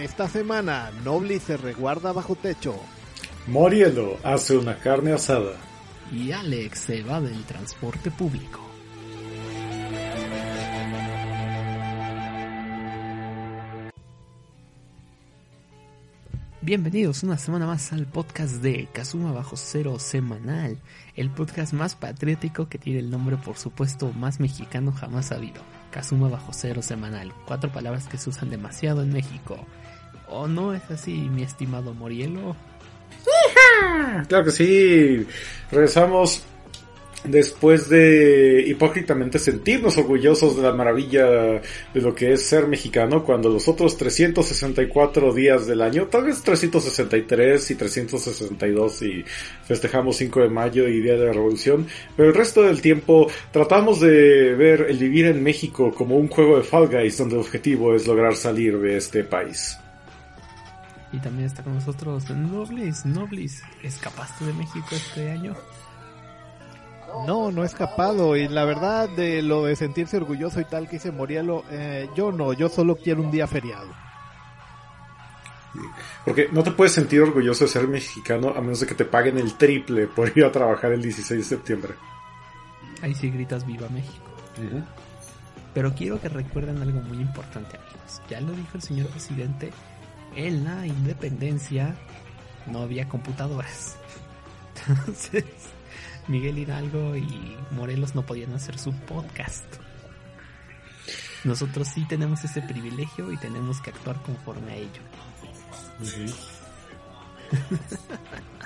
Esta semana, Noblis se reguarda bajo techo. Morielo hace una carne asada. Y Alex se va del transporte público. Bienvenidos una semana más al podcast de Kazuma Bajo Cero Semanal, el podcast más patriótico que tiene el nombre por supuesto más mexicano jamás habido. Kazuma Bajo Cero Semanal, cuatro palabras que se usan demasiado en México. ¿O no es así, mi estimado Morielo? Claro que sí. Regresamos después de hipócritamente sentirnos orgullosos de la maravilla de lo que es ser mexicano cuando los otros 364 días del año, tal vez 363 y 362 y festejamos 5 de mayo y Día de la Revolución, pero el resto del tiempo tratamos de ver el vivir en México como un juego de Fall Guys donde el objetivo es lograr salir de este país. Y también está con nosotros Noblis. Noblis, ¿escapaste de México este año? No, no he escapado. Y la verdad, de lo de sentirse orgulloso y tal que dice Morielo, eh, yo no, yo solo quiero un día feriado. Porque no te puedes sentir orgulloso de ser mexicano a menos de que te paguen el triple por ir a trabajar el 16 de septiembre. Ahí sí gritas Viva México. Pero quiero que recuerden algo muy importante, amigos. Ya lo dijo el señor presidente, en la independencia no había computadoras. Entonces, Miguel Hidalgo y Morelos no podían hacer su podcast. Nosotros sí tenemos ese privilegio y tenemos que actuar conforme a ello.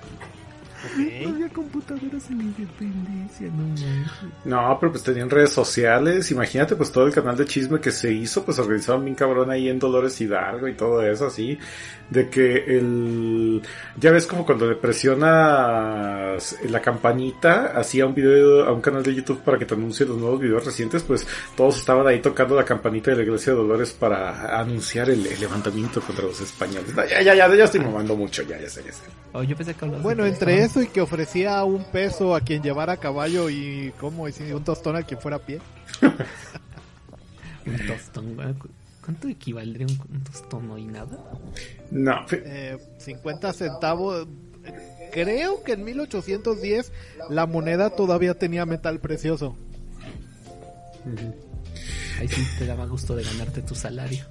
No había computadoras en la independencia, no manches. No, pero pues tenían redes sociales. Imagínate, pues todo el canal de chisme que se hizo, pues organizaban bien cabrón ahí en Dolores Hidalgo y todo eso, así. De que el. Ya ves como cuando le presionas la campanita, hacía un video a un canal de YouTube para que te anuncie los nuevos videos recientes, pues todos estaban ahí tocando la campanita de la iglesia de Dolores para anunciar el, el levantamiento contra los españoles. No, ya, ya, ya, ya estoy mamando mucho, ya, ya sé, ya sé. Oh, yo pensé que hablabas de Bueno, entre eso y que ofrecía un peso a quien llevara a caballo y como y un tostón a quien fuera a pie. Un tostón. ¿Cu- ¿Cuánto equivaldría un, un tostón no y nada? No, Eh, 50 centavos. Creo que en 1810 la moneda todavía tenía metal precioso. Ahí sí te daba gusto de ganarte tu salario.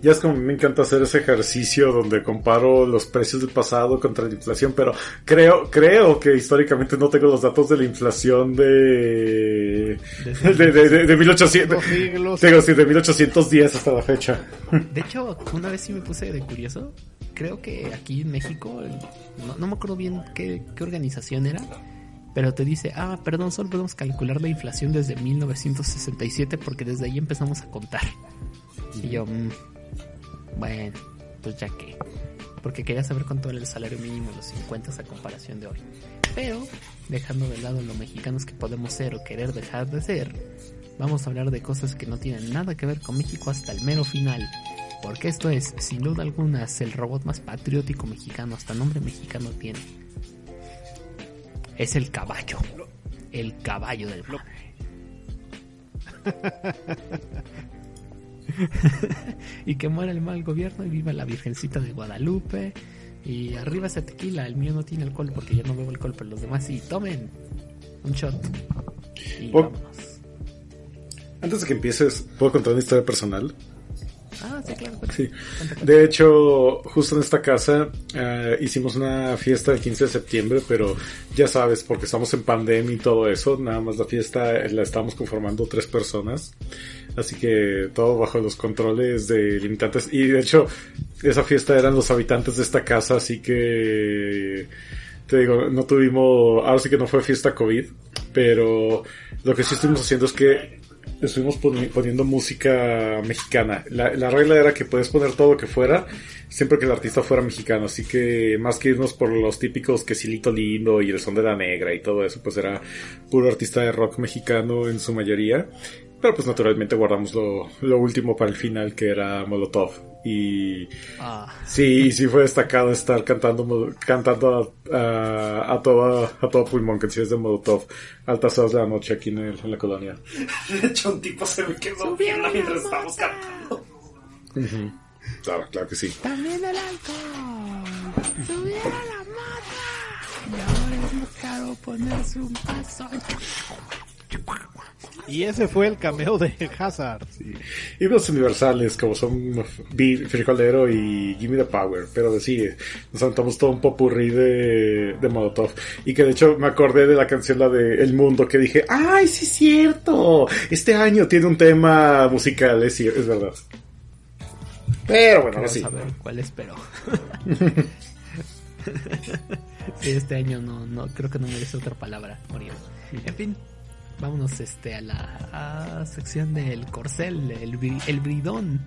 Ya es como me encanta hacer ese ejercicio donde comparo los precios del pasado contra la inflación, pero creo, creo que históricamente no tengo los datos de la inflación de, de, de, de, de 1800, Dos siglos. tengo, sí, de 1810 hasta la fecha. De hecho, una vez sí me puse de curioso. Creo que aquí en México, no me acuerdo bien qué, qué organización era, pero te dice, ah, perdón, solo podemos calcular la inflación desde 1967 porque desde ahí empezamos a contar. Y yo, mm, bueno, pues ya que. Porque quería saber cuánto era el salario mínimo en los 50 a comparación de hoy. Pero, dejando de lado lo mexicanos que podemos ser o querer dejar de ser, vamos a hablar de cosas que no tienen nada que ver con México hasta el mero final. Porque esto es, sin duda alguna, el robot más patriótico mexicano, hasta nombre mexicano tiene. Es el caballo. El caballo del mar. y que muera el mal gobierno y viva la Virgencita de Guadalupe. Y arriba ese tequila, el mío no tiene alcohol porque yo no bebo alcohol, pero los demás sí, tomen un shot. Y vámonos. Antes de que empieces, ¿puedo contar una historia personal? Ah, sí, claro. cuenta. Sí. De hecho, justo en esta casa eh, hicimos una fiesta el 15 de septiembre, pero ya sabes, porque estamos en pandemia y todo eso, nada más la fiesta la estamos conformando tres personas. Así que todo bajo los controles de limitantes. Y de hecho, esa fiesta eran los habitantes de esta casa, así que te digo, no tuvimos, ahora sí que no fue fiesta COVID, pero lo que sí estuvimos haciendo es que estuvimos poni- poniendo música mexicana. La, la regla era que puedes poner todo lo que fuera, siempre que el artista fuera mexicano, así que más que irnos por los típicos que Silito Lindo y el son de la negra y todo eso, pues era puro artista de rock mexicano en su mayoría. Pero pues naturalmente guardamos lo, lo último para el final que era Molotov. Y Ah, Sí, sí fue destacado estar cantando cantando a, a, a todo, a todo pulmón canciones de Molotov altas horas de la noche aquí en, el- en la colonia. De hecho, un tipo se me quedó viendo mientras estábamos cantando. Claro, claro que sí. también el alcohol. Subir a la mata. Y ahora es más caro ponerse un paso. Y ese fue el cameo de Hazard. Himnos universales como son Frijolero y Gimme the Power, pero sí, nos aventamos todo un popurrí de, de Molotov. Y que de hecho me acordé de la canción la de El Mundo que dije, ¡ay, sí es cierto! Este año tiene un tema musical, es, es verdad. Pero bueno, ahora Vamos sí. a ver cuál espero. sí, este año no, no, creo que no merece otra palabra. En fin, vámonos este a la sección del corcel, el, el bridón.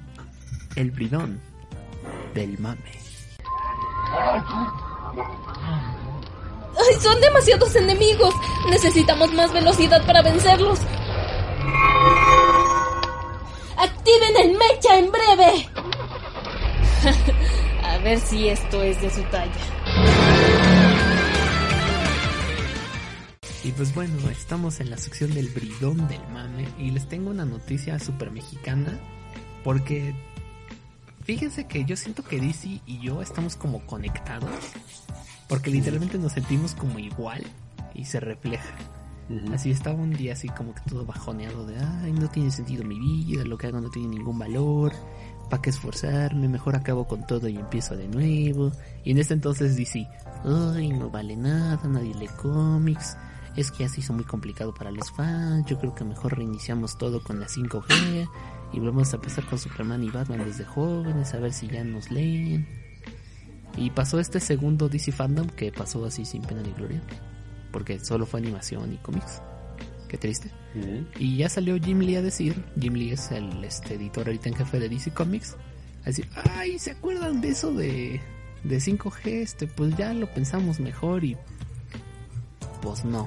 El bridón del mame. ¡Ay, son demasiados enemigos! Necesitamos más velocidad para vencerlos. ¡Activen el mecha en breve! A ver si esto es de su talla. Y pues bueno, estamos en la sección del bridón del mame y les tengo una noticia súper mexicana porque fíjense que yo siento que DC y yo estamos como conectados porque literalmente nos sentimos como igual y se refleja. Así estaba un día así como que todo bajoneado de, ay, no tiene sentido mi vida, lo que hago no tiene ningún valor, ¿para qué esforzarme? Mejor acabo con todo y empiezo de nuevo. Y en este entonces DC, ay, no vale nada, nadie lee cómics, es que así son muy complicado para los fans, yo creo que mejor reiniciamos todo con la 5G y volvemos a empezar con Superman y Batman desde jóvenes, a ver si ya nos leen. Y pasó este segundo DC Fandom que pasó así sin pena ni gloria, porque solo fue animación y cómics. Qué triste. Y ya salió Jim Lee a decir, Jim Lee es el este, editor ahorita en jefe de DC Comics, a decir, ay, ¿se acuerdan de eso de, de 5G? Este, pues ya lo pensamos mejor y pues no.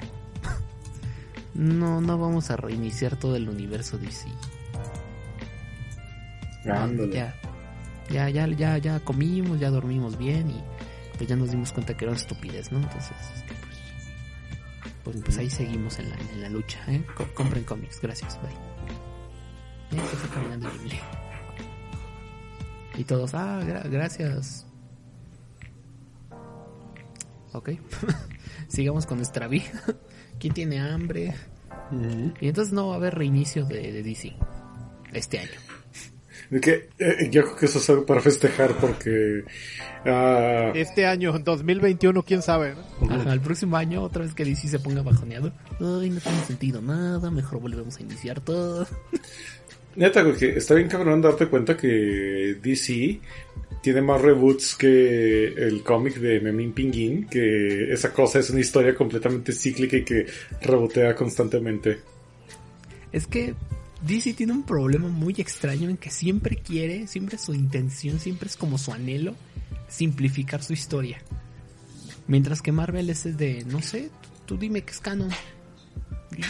No, no vamos a reiniciar todo el universo DC. Ándale. Ya, ya, ya, ya, ya comimos, ya dormimos bien y pues ya nos dimos cuenta que era una estupidez, ¿no? Entonces, este, pues, pues, pues ahí seguimos en la, en la lucha, ¿eh? Co- compren cómics, gracias, bye. Eh, que está caminando. Y todos, ah, gra- gracias. Ok. Sigamos con nuestra vida. ¿Quién tiene hambre? Y entonces no va a haber reinicio de, de DC este año. Que, eh, yo creo que eso es algo para festejar porque ah, Este año, en 2021, quién sabe. ¿no? Ajá, el próximo año, otra vez que DC se ponga bajoneado. Ay, no tiene sentido nada, mejor volvemos a iniciar todo. neta, que está bien cabrón darte cuenta que DC tiene más reboots que el cómic de Memín Pinguín, que esa cosa es una historia completamente cíclica y que rebotea constantemente. Es que DC tiene un problema muy extraño en que siempre quiere, siempre su intención, siempre es como su anhelo, simplificar su historia. Mientras que Marvel es de, no sé, tú, dime que es canon.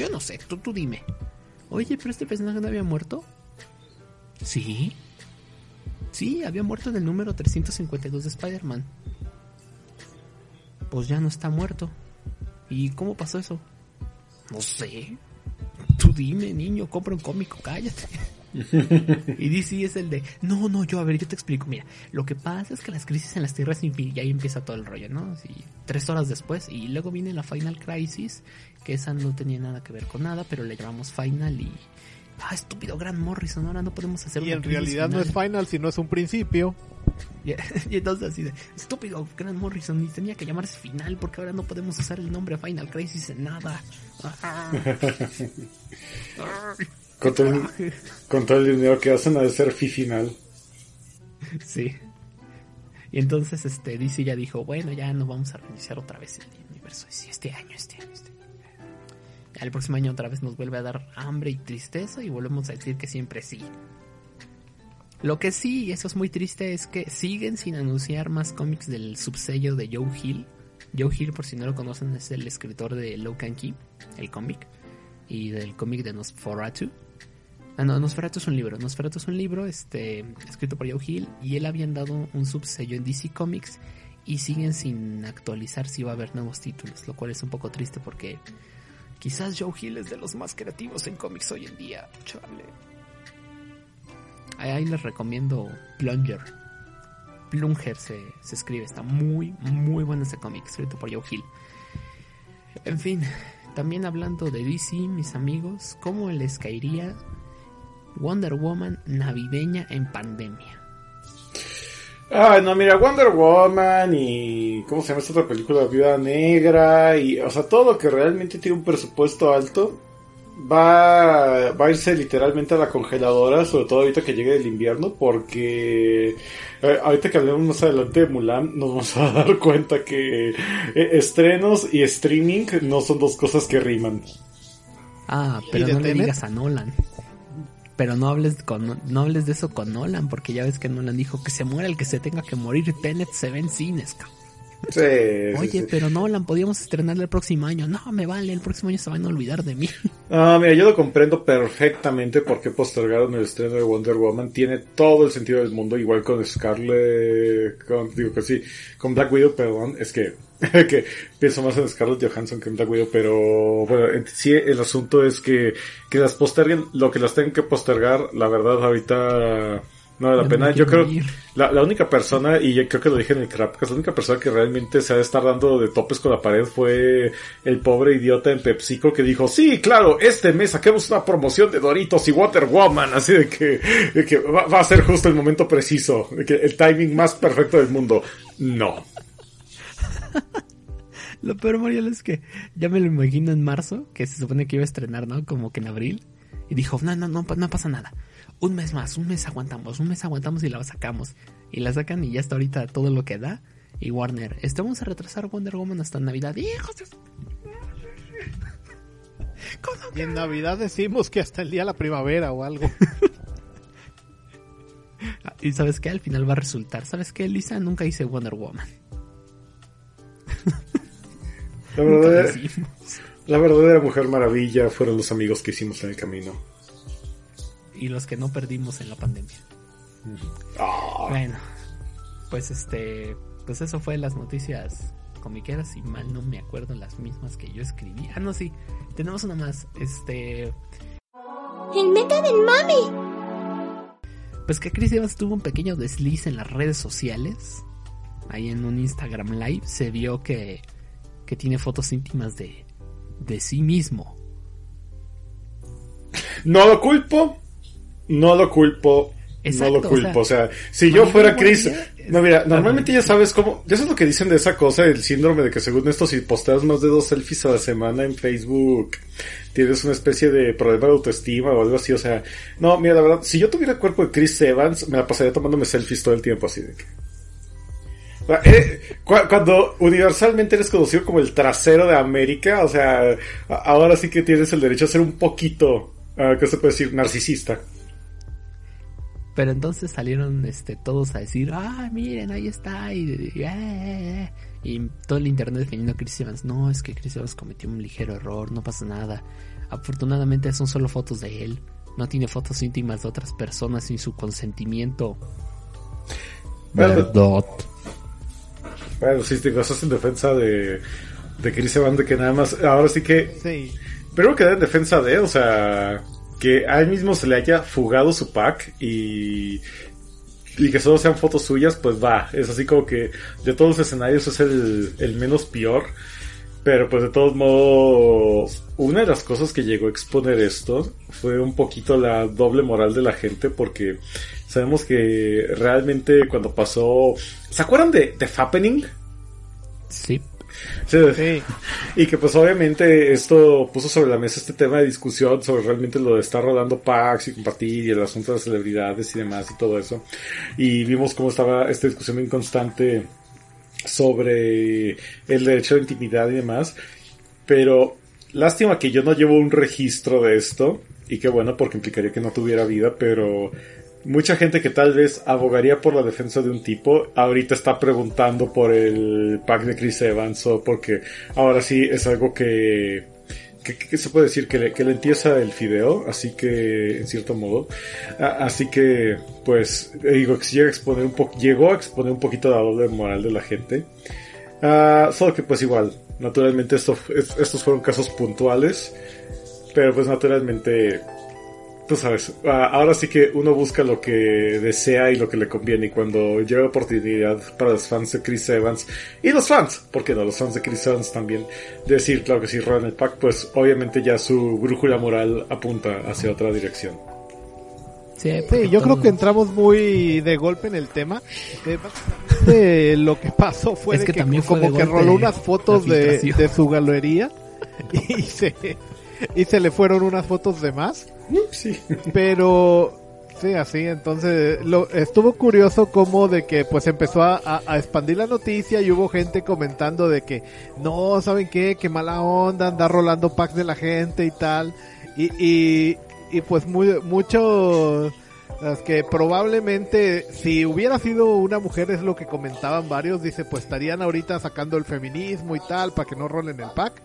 Yo no sé, tú, tú dime. Oye, pero este personaje no había muerto. Sí. Sí, había muerto en el número 352 de Spider-Man. Pues ya no está muerto. ¿Y cómo pasó eso? No sé. Tú dime, niño, compra un cómico, cállate. y DC es el de, no, no, yo, a ver, yo te explico. Mira, lo que pasa es que las crisis en las tierras y ahí empieza todo el rollo, ¿no? Así, tres horas después, y luego viene la Final Crisis, que esa no tenía nada que ver con nada, pero le llamamos Final y, ah, estúpido Grant Morrison, ahora no podemos hacer Y en realidad no es final". sino es un principio. Y, y entonces así de, estúpido Grant Morrison, y tenía que llamarse final porque ahora no podemos usar el nombre Final Crisis en nada. Ah. Con todo, el, con todo el dinero que hacen a de ser fi final. Sí. Y entonces este DC ya dijo, bueno, ya no vamos a reiniciar otra vez el universo. Y sí, este año, este año, el próximo año otra vez nos vuelve a dar hambre y tristeza y volvemos a decir que siempre sí. Lo que sí, y eso es muy triste, es que siguen sin anunciar más cómics del subsello de Joe Hill. Joe Hill, por si no lo conocen, es el escritor de Low Can Key, el cómic, y del cómic de Nosferatu. Ah, no, Nosferatu es un libro. Nosferatu es un libro este, escrito por Joe Hill y él habían dado un subsello en DC Comics y siguen sin actualizar si va a haber nuevos títulos, lo cual es un poco triste porque quizás Joe Hill es de los más creativos en cómics hoy en día. Chale. Ahí, les recomiendo Plunger. Plunger se, se escribe, está muy, muy bueno ese cómic, escrito por Joe Hill. En fin, también hablando de DC, mis amigos, ¿cómo les caería Wonder Woman navideña en pandemia? Ah, no, mira, Wonder Woman y. ¿Cómo se llama esta otra película? Viuda Negra y. O sea, todo lo que realmente tiene un presupuesto alto va, va a irse literalmente a la congeladora, sobre todo ahorita que llegue el invierno, porque. eh, ahorita que hablemos más adelante de Mulan, nos vamos a dar cuenta que eh, estrenos y streaming no son dos cosas que riman. Ah, pero de no le digas a Nolan. Pero no hables, con, no hables de eso con Nolan, porque ya ves que Nolan dijo que se muera el que se tenga que morir. Tenet se ve en cines, cabrón. Sí, Oye, sí. pero Nolan, podíamos estrenarle el próximo año. No, me vale, el próximo año se van a olvidar de mí. Ah, mira, yo lo comprendo perfectamente por qué postergaron el estreno de Wonder Woman. Tiene todo el sentido del mundo, igual con Scarlett, con, digo que sí, con Black Widow, perdón, es que, que pienso más en Scarlett Johansson que en Black Widow, pero bueno, en sí el asunto es que, que las posterguen, lo que las tengan que postergar, la verdad ahorita no vale la pena. Yo creo, la, la única persona, y yo creo que lo dije en el Crapcast, la única persona que realmente se ha de estar dando de topes con la pared fue el pobre idiota en PepsiCo que dijo, sí, claro, este mes saquemos una promoción de Doritos y Water Woman, así de que, de que va, va a ser justo el momento preciso, de que el timing más perfecto del mundo. No. Lo peor, Mariel, es que ya me lo imagino en marzo, que se supone que iba a estrenar, ¿no? Como que en abril. Y dijo, no, no, no, no pasa nada. Un mes más, un mes aguantamos, un mes aguantamos y la sacamos. Y la sacan y ya está ahorita todo lo que da. Y Warner, este vamos a retrasar Wonder Woman hasta Navidad. ¡Hijos de... ¿Cómo Y en Navidad decimos que hasta el día de la primavera o algo. Ah, Y sabes qué, al final va a resultar. ¿Sabes qué, Lisa? Nunca hice Wonder Woman. La verdadera Mujer Maravilla fueron los amigos que hicimos en el camino. Y los que no perdimos en la pandemia. Ah, Bueno, pues este, pues eso fue las noticias comiqueras y mal no me acuerdo las mismas que yo escribí. Ah, no, sí, tenemos una más. Este, ¡El meta del mami! pues que Chris Evans tuvo un pequeño desliz en las redes sociales. Ahí en un Instagram Live se vio que, que tiene fotos íntimas de, de sí mismo. No lo culpo, no lo culpo, Exacto, no lo o culpo. O sea, sea, si yo fuera Chris, no mira, normalmente ya sabes cómo, eso es lo que dicen de esa cosa, el síndrome de que según esto si posteas más de dos selfies a la semana en Facebook, tienes una especie de problema de autoestima o algo así. O sea, no, mira, la verdad, si yo tuviera el cuerpo de Chris Evans, me la pasaría tomándome selfies todo el tiempo así de que. Sea, eh, cu- cuando universalmente eres conocido como el trasero de América, o sea, ahora sí que tienes el derecho a ser un poquito, ah, ¿qué se puede decir? Narcisista. Pero entonces salieron este, todos a decir, ah, miren, ahí está. Y, y, y todo el internet defendiendo a Chris Evans. No, es que Chris Evans cometió un ligero error, no pasa nada. Afortunadamente son solo fotos de él. No tiene fotos íntimas de otras personas sin su consentimiento. Bueno, Verdad. Bueno, sí, te cosas en defensa de, de Chris Evans, de que nada más, ahora sí que, Sí. primero que en defensa de, o sea, que a él mismo se le haya fugado su pack y, y que solo sean fotos suyas, pues va, es así como que de todos los escenarios es el, el menos peor. Pero pues de todos modos, una de las cosas que llegó a exponer esto fue un poquito la doble moral de la gente porque sabemos que realmente cuando pasó... ¿Se acuerdan de, de Fappening? Sí. Sí. Y que pues obviamente esto puso sobre la mesa este tema de discusión sobre realmente lo de estar rodando packs y compartir y el asunto de las celebridades y demás y todo eso. Y vimos cómo estaba esta discusión bien constante sobre el derecho de intimidad y demás. Pero lástima que yo no llevo un registro de esto. Y qué bueno porque implicaría que no tuviera vida, pero mucha gente que tal vez abogaría por la defensa de un tipo, ahorita está preguntando por el pack de Chris Evans o porque ahora sí es algo que, que, se puede decir que le, que empieza el fideo, así que en cierto modo, así que pues digo que si llega a exponer un poco, llegó a exponer un poquito la doble moral de la gente, uh, solo que pues igual, naturalmente esto, estos fueron casos puntuales, pero pues naturalmente tú sabes, ahora sí que uno busca lo que desea y lo que le conviene. Y cuando llega oportunidad para los fans de Chris Evans y los fans, porque no, los fans de Chris Evans también, decir, claro que sí, roban el pack, pues obviamente ya su brújula moral apunta hacia otra dirección. Sí, yo creo que entramos muy de golpe en el tema. Eh, lo que pasó fue que, como que roló unas fotos de, de su galería y se, y se le fueron unas fotos de más Sí. Pero Sí, así, entonces lo, estuvo curioso como de que pues empezó a, expandir la noticia y hubo gente comentando de que no, ¿saben qué? Qué mala onda, andar rolando packs de la gente y tal. Y, y, y pues muy, muchos es que probablemente si hubiera sido una mujer es lo que comentaban varios, dice pues estarían ahorita sacando el feminismo y tal para que no rolen el pack.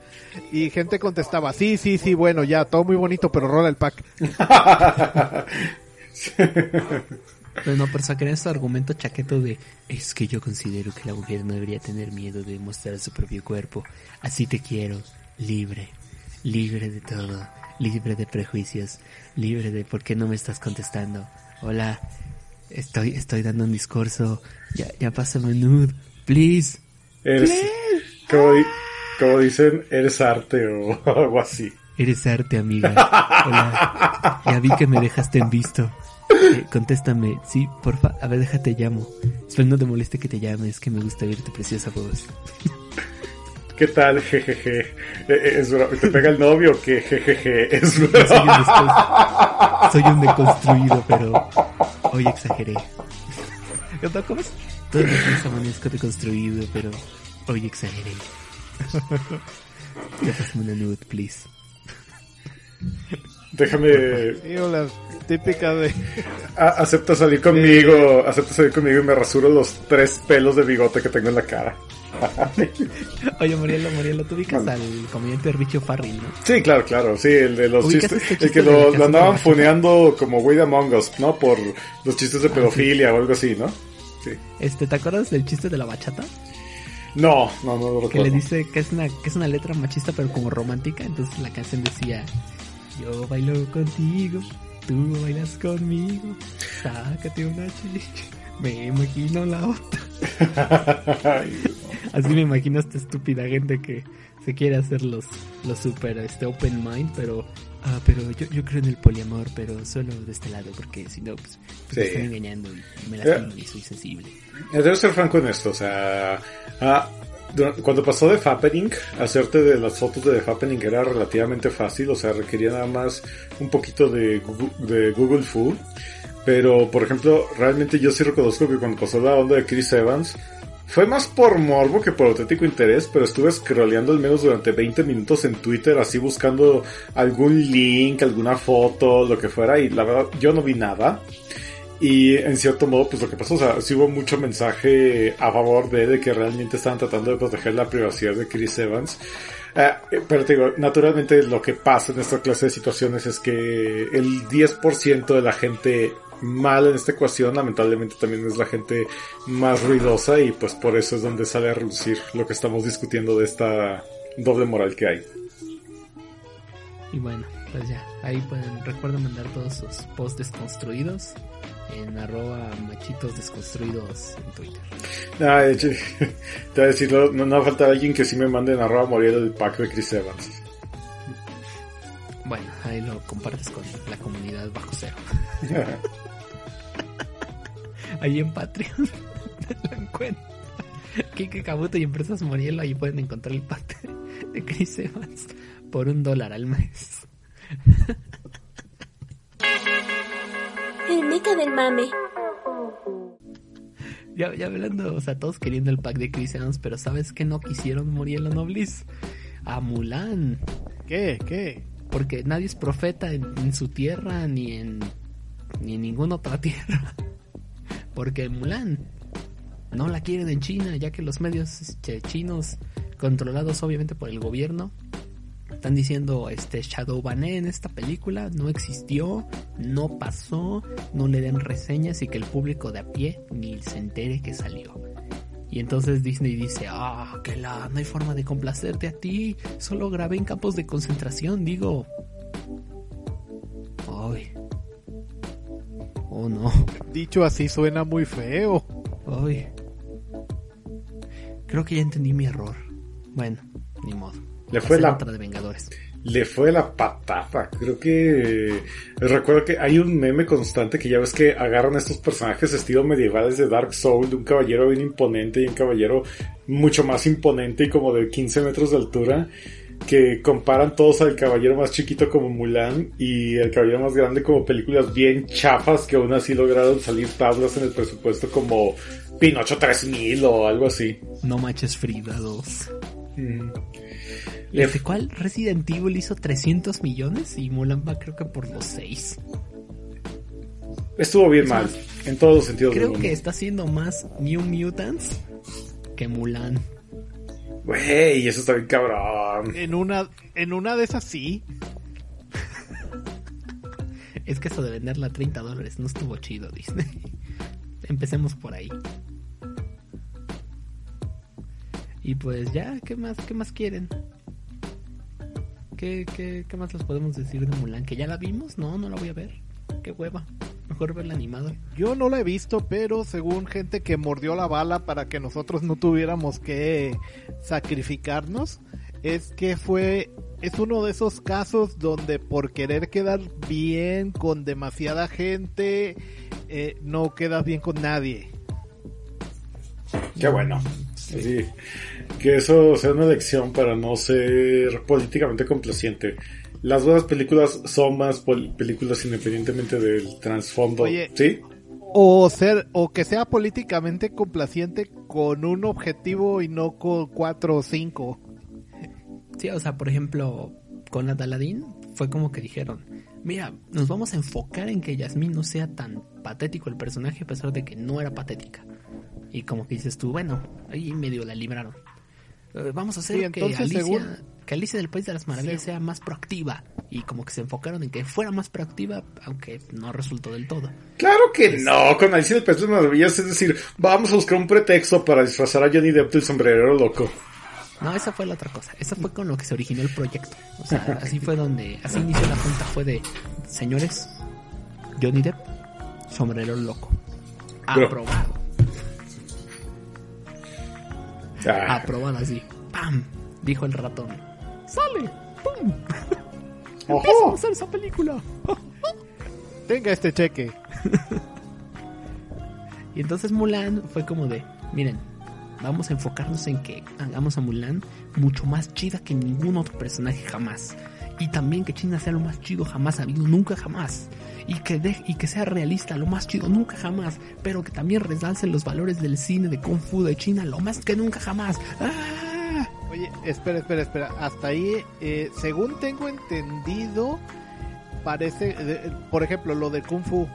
Y gente contestaba, sí, sí, sí, bueno, ya, todo muy bonito, pero rola el pack. Pero no, pero saquen este argumento chaqueto de es que yo considero que la mujer no debería tener miedo de mostrar su propio cuerpo. Así te quiero, libre, libre de todo, libre de prejuicios, libre de por qué no me estás contestando hola, estoy, estoy dando un discurso, ya, ya pásame nude, please. Eres, Como, dicen, eres arte o algo así. Eres arte, amiga. Hola, ya vi que me dejaste en visto. Eh, contéstame, sí, porfa, a ver, déjate llamo. Espero no te moleste que te llame, es que me gusta oír tu preciosa voz. ¿Qué tal? Jejeje. Eh, eh, ¿Es ¿Te pega el novio o qué? Jejeje. Es soy, un soy un deconstruido, pero hoy exageré. ¿Cómo es? Todos los días amanezco deconstruido, pero hoy exageré. Ya pasame una nude, please. Déjame. La típica de. acepta salir conmigo. Acepta salir conmigo y me rasuro los tres pelos de bigote que tengo en la cara. Oye, Morielo, Morielo, tú ubicas al comediante Richie Farrell, ¿no? Sí, claro, claro, sí, el de los chistes, este el que lo, andaban funeando como Way Among Us, ¿no? Por los chistes de ah, pedofilia o algo así, ¿no? Sí. Este, ¿te acuerdas del chiste de la bachata? No, no, no lo recuerdo. Que le dice que es una, que es una letra machista pero como romántica, entonces la canción decía, yo bailo contigo, tú bailas conmigo, sácate una chicha. Me imagino la otra. Así me imagino esta estúpida gente que se quiere hacer los, los super este, open mind, pero ah, pero yo, yo creo en el poliamor, pero solo de este lado, porque si no, pues, pues me están engañando y me la eh, y soy sensible. Debo ser franco en esto, o sea, ah, cuando pasó de Fappening, hacerte de las fotos de The Fappening era relativamente fácil, o sea, requería nada más un poquito de Google, de Google Fu. Pero, por ejemplo, realmente yo sí reconozco que cuando pasó la onda de Chris Evans, fue más por morbo que por auténtico interés, pero estuve scrolleando al menos durante 20 minutos en Twitter, así buscando algún link, alguna foto, lo que fuera, y la verdad, yo no vi nada. Y en cierto modo, pues lo que pasó, o sea, sí hubo mucho mensaje a favor de, de que realmente estaban tratando de proteger la privacidad de Chris Evans. Eh, pero te digo, naturalmente lo que pasa en esta clase de situaciones es que el 10% de la gente mal en esta ecuación, lamentablemente también es la gente más ruidosa y pues por eso es donde sale a reducir lo que estamos discutiendo de esta doble moral que hay. Y bueno, pues ya, ahí pueden, recuerden mandar todos sus posts construidos en arroba cachitos desconstruidos en Twitter. Ah, de hecho, te voy a decir, no, no falta alguien que sí me mande en arroba morir el pack de Chris Evans. Bueno, ahí lo compartes con la comunidad bajo cero. ahí en Patreon lo encuentro. Kike Kabuto y Empresas Morielo, ahí pueden encontrar el pack de Chris Evans por un dólar al mes. El meca del mame. Ya, ya hablando, o sea, todos queriendo el pack de Chris Evans, pero ¿sabes que no quisieron Morielo Noblis? A Mulan. ¿Qué? ¿Qué? Porque nadie es profeta en, su tierra ni en, ni en ninguna otra tierra. Porque Mulan no la quieren en China, ya que los medios este, chinos, controlados obviamente por el gobierno, están diciendo este Shadow Bané en esta película no existió, no pasó, no le den reseñas y que el público de a pie ni se entere que salió. Y entonces Disney dice, ah, que la, no hay forma de complacerte a ti, solo grabé en campos de concentración, digo. Ay. Oh no. Dicho así suena muy feo. Ay. Creo que ya entendí mi error. Bueno, ni modo. Le fue la de Vengadores. Le fue la patata. Creo que recuerdo que hay un meme constante que ya ves que agarran estos personajes estilo medievales de Dark Soul, de un caballero bien imponente y un caballero mucho más imponente y como de 15 metros de altura que comparan todos al caballero más chiquito como Mulan y el caballero más grande como películas bien chafas que aún así lograron salir tablas en el presupuesto como Pinocho 3000 o algo así. No manches Frida 2. Mm. ¿De cuál Resident Evil hizo 300 millones y Mulan va creo que por los 6? Estuvo bien mal, en todos los sentidos. Creo que está haciendo más New Mutants que Mulan. Wey, eso está bien cabrón. En una, en una de esas sí. es que eso de venderla a 30 dólares no estuvo chido, Disney. Empecemos por ahí. Y pues ya, ¿qué más, qué más quieren? ¿Qué, qué, qué más les podemos decir de Mulan? ¿Que ya la vimos? No, no la voy a ver. Qué hueva. Mejor verla animada. Yo no la he visto, pero según gente que mordió la bala para que nosotros no tuviéramos que sacrificarnos, es que fue es uno de esos casos donde por querer quedar bien con demasiada gente, eh, no quedas bien con nadie. Qué bueno. Sí, que eso sea una lección para no ser políticamente complaciente. Las buenas películas son más películas independientemente del trasfondo. ¿Sí? O ser, o que sea políticamente complaciente con un objetivo y no con cuatro o cinco. Sí, o sea, por ejemplo, con la Daladín fue como que dijeron, mira, nos vamos a enfocar en que Yasmín no sea tan patético el personaje a pesar de que no era patética. Y como que dices tú, bueno, ahí medio la libraron. Eh, vamos a hacer que, Alicia, que Alicia del País de las Maravillas sea más proactiva. Y como que se enfocaron en que fuera más proactiva, aunque no resultó del todo. Claro que no, con Alicia del País de las Maravillas, es decir, vamos a buscar un pretexto para disfrazar a Johnny Depp del sombrerero loco. No, esa fue la otra cosa. Esa fue con lo que se originó el proyecto. O sea, así fue donde, así inició la junta, fue de, señores, Johnny Depp, sombrero loco. Aprobado. Ah. Así. ¡Pam! Dijo el ratón. ¡Sale! ¡Pum! Empezamos a hacer esa película. Tenga este cheque. y entonces Mulan fue como de, miren, vamos a enfocarnos en que hagamos a Mulan mucho más chida que ningún otro personaje jamás. Y también que China sea lo más chido jamás habido, nunca jamás y que, y que sea realista, lo más chido, nunca jamás, pero que también resalce los valores del cine de Kung Fu de China, lo más que nunca jamás. ¡Ah! Oye, espera, espera, espera, hasta ahí, eh, según tengo entendido, parece, por ejemplo, lo de Kung Fu,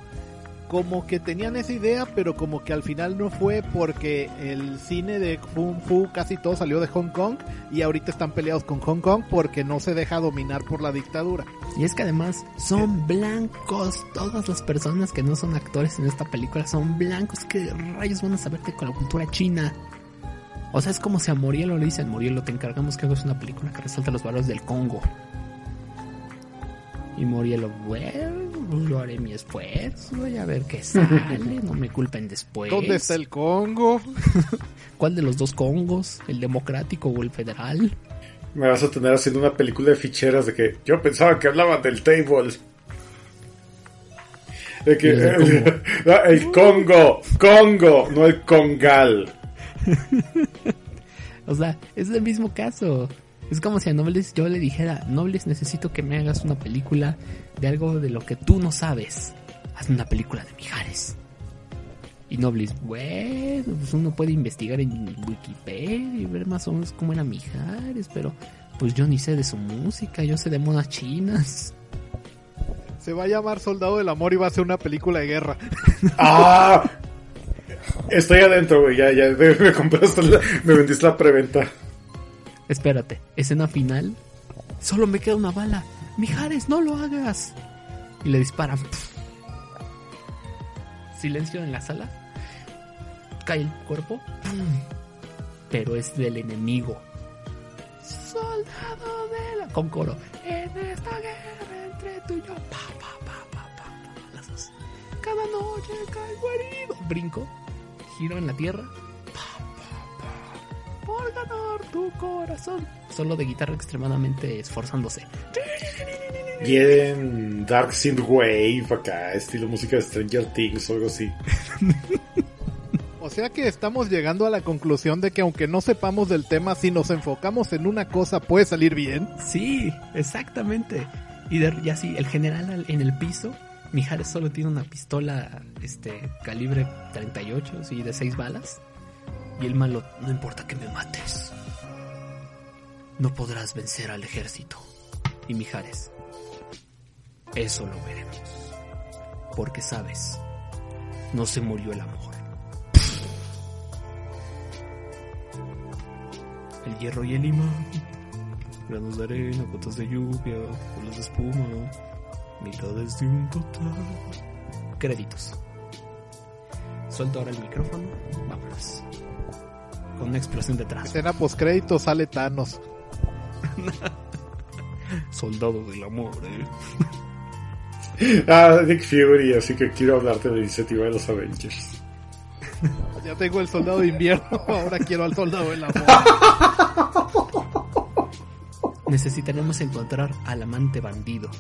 como que tenían esa idea, pero como que al final no fue porque el cine de Kung Fu casi todo salió de Hong Kong y ahorita están peleados con Hong Kong porque no se deja dominar por la dictadura. Y es que además son blancos, todas las personas que no son actores en esta película son blancos, ¿qué rayos van a saberte con la cultura china? O sea, es como si a Morielo le dicen, Morielo, te encargamos que hagas una película que resalte los valores del Congo. Y Morielo, bueno yo haré mi esfuerzo, voy a ver qué sale, no me culpen después. ¿Dónde está el Congo? ¿Cuál de los dos Congos? ¿El democrático o el federal? Me vas a tener haciendo una película de ficheras de que yo pensaba que hablaban del table. De que el, Congo, Congo, no el Congal. o sea, es el mismo caso. Es como si a Nobles yo le dijera, Nobles necesito que me hagas una película de algo de lo que tú no sabes. Hazme una película de Mijares. Y Nobles, bueno, pues uno puede investigar en Wikipedia y ver más o menos cómo era Mijares, pero pues yo ni sé de su música, yo sé de monas chinas. Se va a llamar Soldado del Amor y va a ser una película de guerra. ¡Ah! Estoy adentro, güey, ya, ya, me compraste, me vendiste la preventa. Espérate, escena final. Solo me queda una bala. Mijares, no lo hagas. Y le disparan. Silencio en la sala. Cae el cuerpo. Pero es del enemigo. Soldado de la. Con coro. En esta guerra entre tú y yo. Pa, pa, pa, pa, pa, Las dos. Cada noche caigo herido. Brinco. Giro en la tierra por ganar tu corazón. Solo de guitarra extremadamente esforzándose. Bien Dark Wave acá, estilo música de Stranger Things o algo así. O sea que estamos llegando a la conclusión de que aunque no sepamos del tema, si nos enfocamos en una cosa puede salir bien. Sí, exactamente. Y, de, así, el general en el piso, Mijares solo tiene una pistola este calibre 38, sí, de 6 balas. Y el malo, no importa que me mates. No podrás vencer al ejército. Y Mijares, eso lo veremos. Porque sabes, no se murió el amor. El hierro y el imán. Granos de arena, gotas de lluvia, olas de espuma, mitades de un total. Créditos. Suelto ahora el micrófono. Vámonos con una explosión detrás. Escena postcrédito sale Thanos. Soldado del amor, eh. ah, Nick Fury, así que quiero hablarte de la iniciativa de los Avengers. Ya tengo el soldado de invierno, ahora quiero al soldado del amor. Necesitaremos encontrar al amante bandido,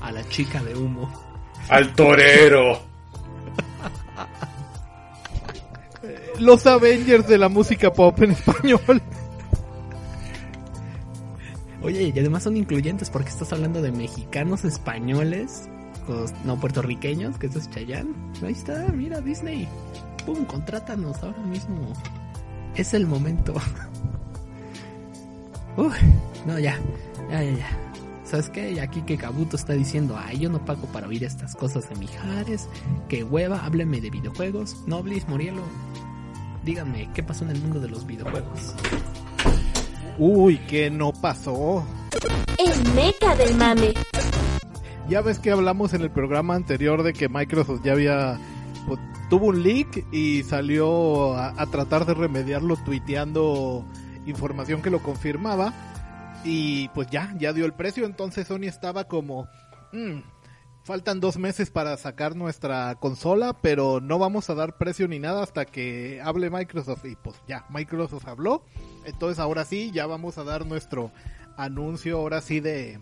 a la chica de humo, al torero. Los Avengers de la música pop en español. Oye, y además son incluyentes porque estás hablando de mexicanos españoles, no puertorriqueños, que eso es Chayanne. Ahí está, mira Disney. Pum, contrátanos ahora mismo. Es el momento. Uy, no, ya, ya, ya, ya. ¿Sabes qué? Aquí que Kabuto está diciendo, ay, yo no pago para oír estas cosas de Mijares, que hueva, hábleme de videojuegos. Noblis, Morielo, díganme, ¿qué pasó en el mundo de los videojuegos? Uy, ¿qué no pasó? El meca del mame. Ya ves que hablamos en el programa anterior de que Microsoft ya había pues, tuvo un leak y salió a, tratar de remediarlo tuiteando información que lo confirmaba y pues ya, ya dio el precio, entonces Sony estaba como, mm, faltan dos meses para sacar nuestra consola, pero no vamos a dar precio ni nada hasta que hable Microsoft. Y pues ya, Microsoft habló. Entonces ahora sí, ya vamos a dar nuestro anuncio ahora sí de,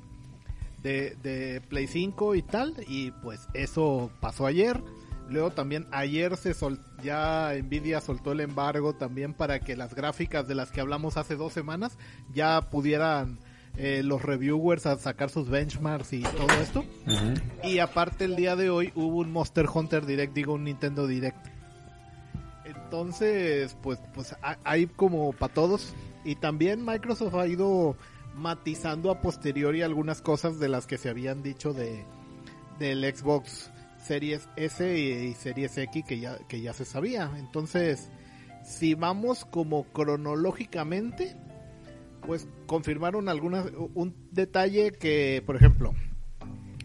de, Play 5 y tal. Y pues eso pasó ayer. Luego también ayer se sol ya Nvidia soltó el embargo también para que las gráficas de las que hablamos hace dos semanas ya pudieran eh, los reviewers a sacar sus benchmarks y todo esto. Y aparte el día de hoy hubo un Monster Hunter Direct, digo un Nintendo Direct. Entonces, pues, pues hay como para todos. Y también Microsoft ha ido matizando a posteriori algunas cosas de las que se habían dicho de del Xbox Series S y, Series X que ya, que ya se sabía. Entonces, si vamos como cronológicamente, pues confirmaron algunas un detalle que, por ejemplo,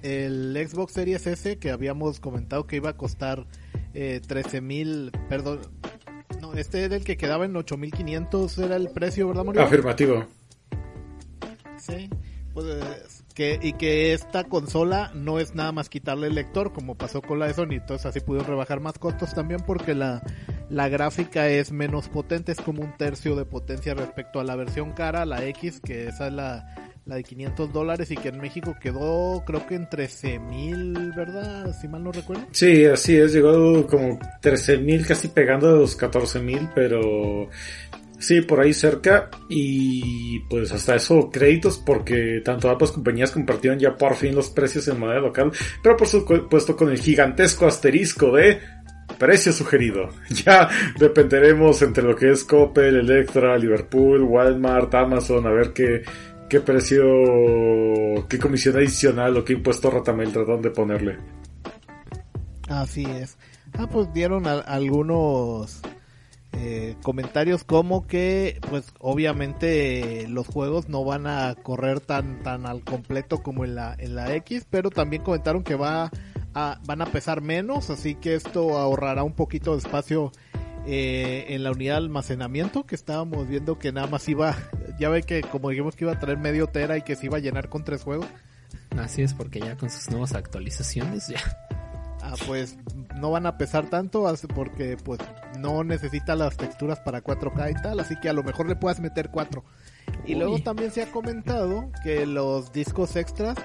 el Xbox Series S que habíamos comentado que iba a costar eh, 13 mil, perdón, no, este era el que quedaba en 8500 era el precio, ¿verdad, Mario? Afirmativo. Sí, pues que, y que esta consola no es nada más quitarle el lector como pasó con la de Sony, entonces así pudieron rebajar más costos también porque la, la gráfica es menos potente, es como un tercio de potencia respecto a la versión cara, la X, que esa es la, de 500 dólares y que en México quedó creo que en 13 mil, ¿verdad? Si mal no recuerdo. Sí, así es, llegó como 13 mil, casi pegando a los 14 mil, pero Sí, por ahí cerca. Y pues hasta eso, créditos, porque tanto ambas compañías compartieron ya por fin los precios en moneda local. Pero por supuesto con el gigantesco asterisco de precio sugerido. Ya dependeremos entre lo que es Coppel, Electra, Liverpool, Walmart, Amazon, a ver qué, qué precio, qué comisión adicional o qué impuesto ratamel tratan de ponerle. Así es. Ah, pues dieron algunos eh, comentarios como que pues obviamente los juegos no van a correr tan tan al completo como en la en la X pero también comentaron que va a, van a pesar menos así que esto ahorrará un poquito de espacio eh, en la unidad de almacenamiento que estábamos viendo que nada más iba ya ve que como dijimos que iba a traer medio tera y que se iba a llenar con tres juegos. Así es porque ya con sus nuevas actualizaciones ya. Ah, pues no van a pesar tanto porque pues no necesita las texturas para 4K y tal, así que a lo mejor le puedas meter 4. Y luego también se ha comentado que los discos extras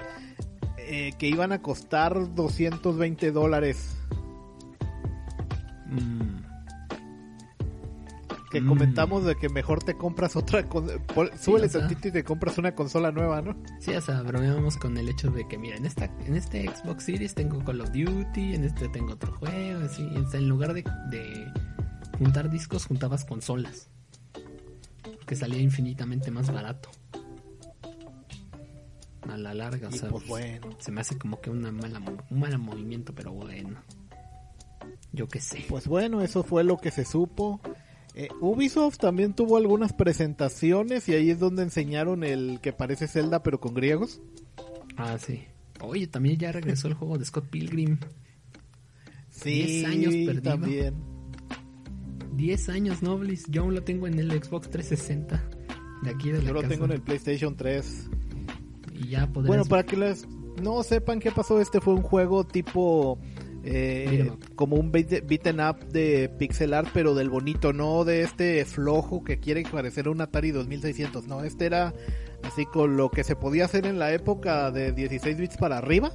eh, que iban a costar 220 dólares. Mm que comentamos de que mejor te compras otra súbele tantito y te compras una consola nueva, ¿no? Sí, o sea, bromeamos con el hecho de que mira, en esta en este Xbox Series tengo Call of Duty, en este tengo otro juego, así, en lugar de, juntar discos juntabas consolas. Que salía infinitamente más barato. A la larga, o sea, pues bueno. se me hace como que una mala, un mal movimiento, pero bueno. Yo qué sé. Pues bueno, eso fue lo que se supo. Eh, Ubisoft también tuvo algunas presentaciones y ahí es donde enseñaron el que parece Zelda pero con griegos. Ah, sí. Oye, también ya regresó el juego de Scott Pilgrim. Sí, 10 años perdido. También. 10 años, Noblis. Yo aún lo tengo en el Xbox 360. De aquí de Yo lo tengo en el PlayStation 3. Y ya Bueno, para que les no sepan qué pasó, este fue un juego tipo eh, como un beaten up de pixel art, pero del bonito, no de este flojo que quiere parecer un Atari 2600. No, este era así con lo que se podía hacer en la época de 16 bits para arriba,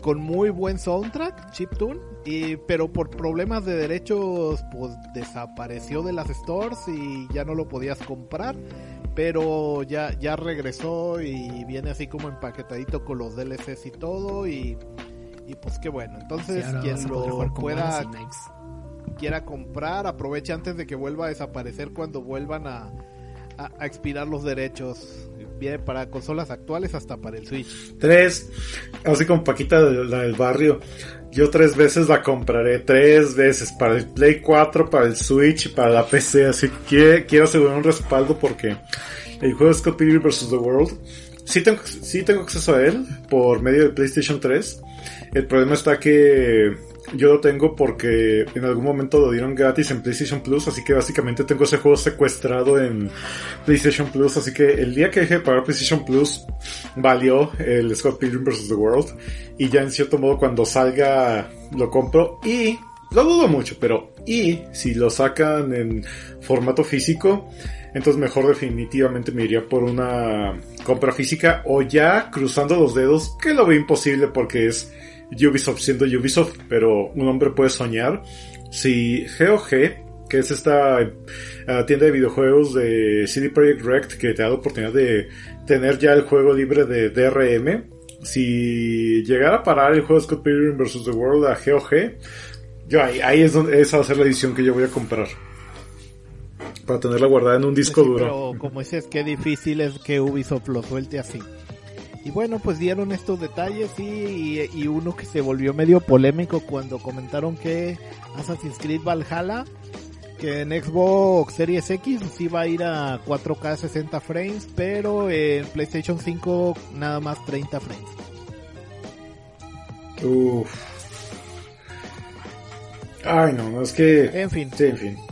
con muy buen soundtrack, chiptune, y pero por problemas de derechos pues desapareció de las stores y ya no lo podías comprar. Pero ya, ya regresó y viene así como empaquetadito con los DLCs y todo y y pues qué bueno. Entonces, quien lo pueda quiera comprar, aproveche antes de que vuelva a desaparecer cuando vuelvan a, a, expirar los derechos. Para consolas actuales hasta para el Switch. Tres, así como Paquita la del barrio. Yo tres veces la compraré, tres veces, para el Play 4, para el Switch, para la PC, así que quiero asegurar un respaldo porque el juego Scott Pilgrim vs. The World, sí tengo, sí tengo acceso a él por medio del PlayStation 3, el problema está que yo lo tengo porque en algún momento lo dieron gratis en PlayStation Plus, así que básicamente tengo ese juego secuestrado en PlayStation Plus, así que el día que dejé de pagar PlayStation Plus valió el Scott Pilgrim vs. The World y ya en cierto modo cuando salga lo compro y lo dudo mucho, pero y si lo sacan en formato físico, entonces mejor definitivamente me iría por una compra física o ya cruzando los dedos, que lo veo imposible porque es Ubisoft siendo Ubisoft, pero un hombre puede soñar. Si GOG, que es esta eh, tienda de videojuegos de CD Projekt Red que te da la oportunidad de tener ya el juego libre de DRM, si llegara a parar el juego Scott Pilgrim vs. The World a GOG, yo ahí, ahí es donde esa va a ser la edición que yo voy a comprar. Para tenerla guardada en un disco duro. Pero como dices, qué difícil es que Ubisoft lo suelte así. Y bueno, pues dieron estos detalles y, y, uno que se volvió medio polémico cuando comentaron que Assassin's Creed Valhalla, que en Xbox Series X sí va a ir a 4K 60 frames, pero en PlayStation 5 nada más 30 frames. Uff. Ay, no, es que... En fin. Sí, en fin.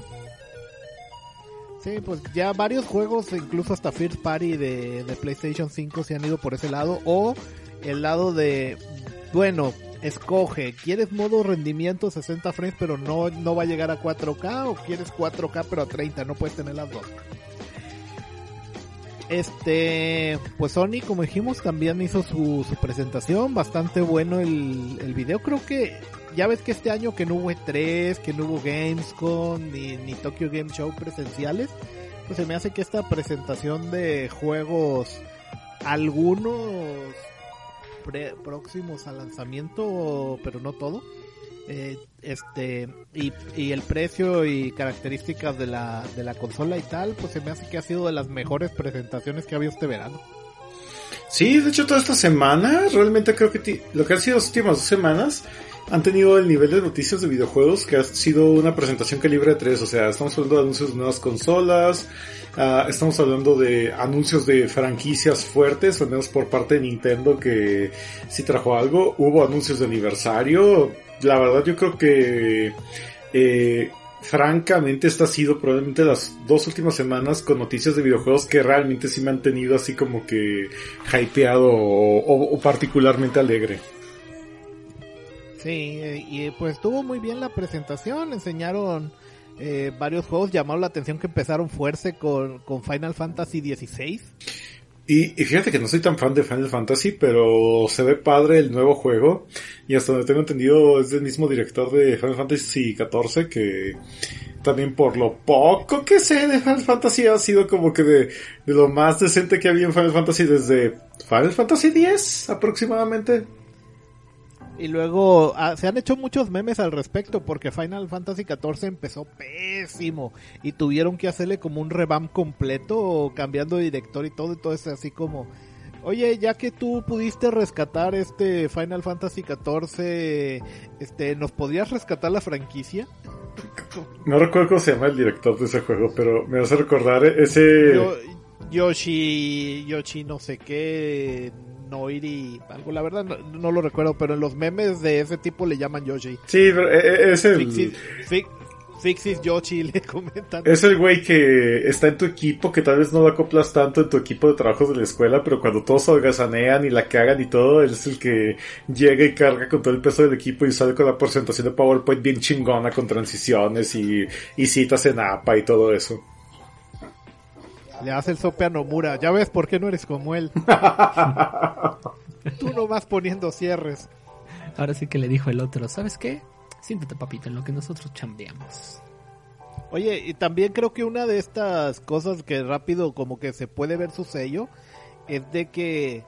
Sí, pues ya varios juegos, incluso hasta First Party de, de PlayStation 5 se han ido por ese lado. O el lado de, bueno, escoge, ¿quieres modo rendimiento 60 frames pero no, no va a llegar a 4K o quieres 4K pero a 30? No puedes tener las dos. Este, pues Sony, como dijimos, también hizo su, su presentación, bastante bueno el, el video. Creo que ya ves que este año que no hubo E3, que no hubo Gamescom ni, ni Tokyo Game Show presenciales, pues se me hace que esta presentación de juegos, algunos próximos al lanzamiento, pero no todo, eh, este y, y, el precio y características de la, de la consola y tal, pues se me hace que ha sido de las mejores presentaciones que ha habido este verano. Sí, de hecho toda esta semana, realmente creo que lo que han sido las últimas dos semanas han tenido el nivel de noticias de videojuegos que ha sido una presentación calibre 3, o sea, estamos hablando de anuncios de nuevas consolas, uh, estamos hablando de anuncios de franquicias fuertes, al menos por parte de Nintendo que sí trajo algo, hubo anuncios de aniversario, la verdad yo creo que eh, francamente esta ha sido probablemente las dos últimas semanas con noticias de videojuegos que realmente sí me han tenido así como que hypeado o particularmente alegre. Sí, y pues estuvo muy bien la presentación, enseñaron eh, varios juegos, llamaron la atención que empezaron fuerte con, con Final Fantasy XVI. Y, fíjate que no soy tan fan de Final Fantasy, pero se ve padre el nuevo juego. Y hasta donde tengo entendido es del mismo director de Final Fantasy XIV que también por lo poco que sé de Final Fantasy ha sido como que de, de lo más decente que había en Final Fantasy desde Final Fantasy X aproximadamente. Y luego ah, se han hecho muchos memes al respecto porque Final Fantasy XIV empezó pésimo y tuvieron que hacerle como un revamp completo cambiando de director y todo, y todo es así como, oye, ya que tú pudiste rescatar este Final Fantasy XIV, este, ¿nos podrías rescatar la franquicia? No recuerdo cómo se llama el director de ese juego, pero me hace recordar ese... Yoshi, Yoshi no sé qué, Noiri, algo, la verdad no, lo recuerdo, pero en los memes de ese tipo le llaman Yoshi. Sí, pero e, e, es el... Fixis, Yoshi le comentan. Es el güey que está en tu equipo, que tal vez no lo acoplas tanto en tu equipo de trabajos de la escuela, pero cuando todos holgazanean y la cagan y todo, él es el que llega y carga con todo el peso del equipo y sale con la presentación de PowerPoint bien chingona con transiciones y, y citas en APA y todo eso. Le hace el sope a Nomura. Ya ves por qué no eres como él. Tú no vas poniendo cierres. Ahora sí que le dijo el otro, ¿sabes qué? Siéntate, papito, en lo que nosotros chambeamos. Oye, y también creo que una de estas cosas que rápido como que se puede ver su sello es de que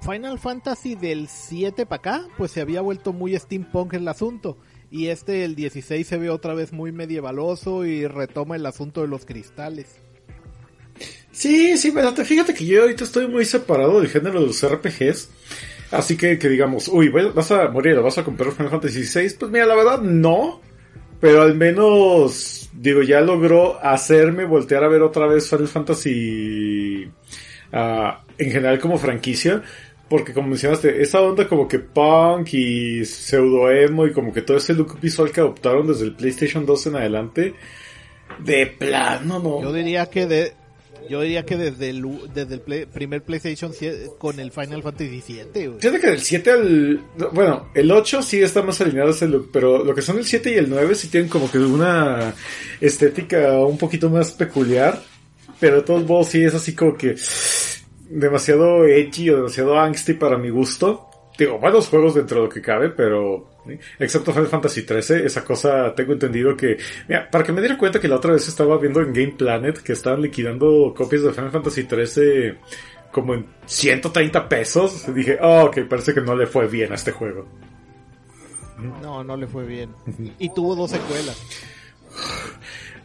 Final Fantasy del 7 para acá, pues se había vuelto muy steampunk el asunto. Y este, el 16, se ve otra vez muy medievaloso y retoma el asunto de los cristales. Sí, sí, pero fíjate que yo ahorita estoy muy separado del género de los RPGs. Así que, que digamos, uy, vas a morir, vas a comprar Final Fantasy VI. Pues mira, la verdad no. Pero al menos, digo, ya logró hacerme voltear a ver otra vez Final Fantasy uh, en general como franquicia. Porque como mencionaste, esa onda como que punk y pseudo emo y como que todo ese look visual que adoptaron desde el PlayStation 2 en adelante, de plano no. Yo diría que de, yo diría que desde el, desde el primer PlayStation con el Final Fantasy VII. Fíjate que del 7 al... Bueno, el 8 sí está más alineado pero lo que son el 7 y el 9 sí tienen como que una estética un poquito más peculiar. Pero de todos modos sí es así como que demasiado edgy o demasiado angsty para mi gusto. Digo, buenos juegos dentro de lo que cabe, pero excepto Final Fantasy XIII, esa cosa tengo entendido que, mira, para que me diera cuenta que la otra vez estaba viendo en Game Planet que estaban liquidando copias de Final Fantasy XIII como en 130 pesos, dije, oh, ok, parece que no le fue bien a este juego. No, no le fue bien. Y tuvo dos secuelas.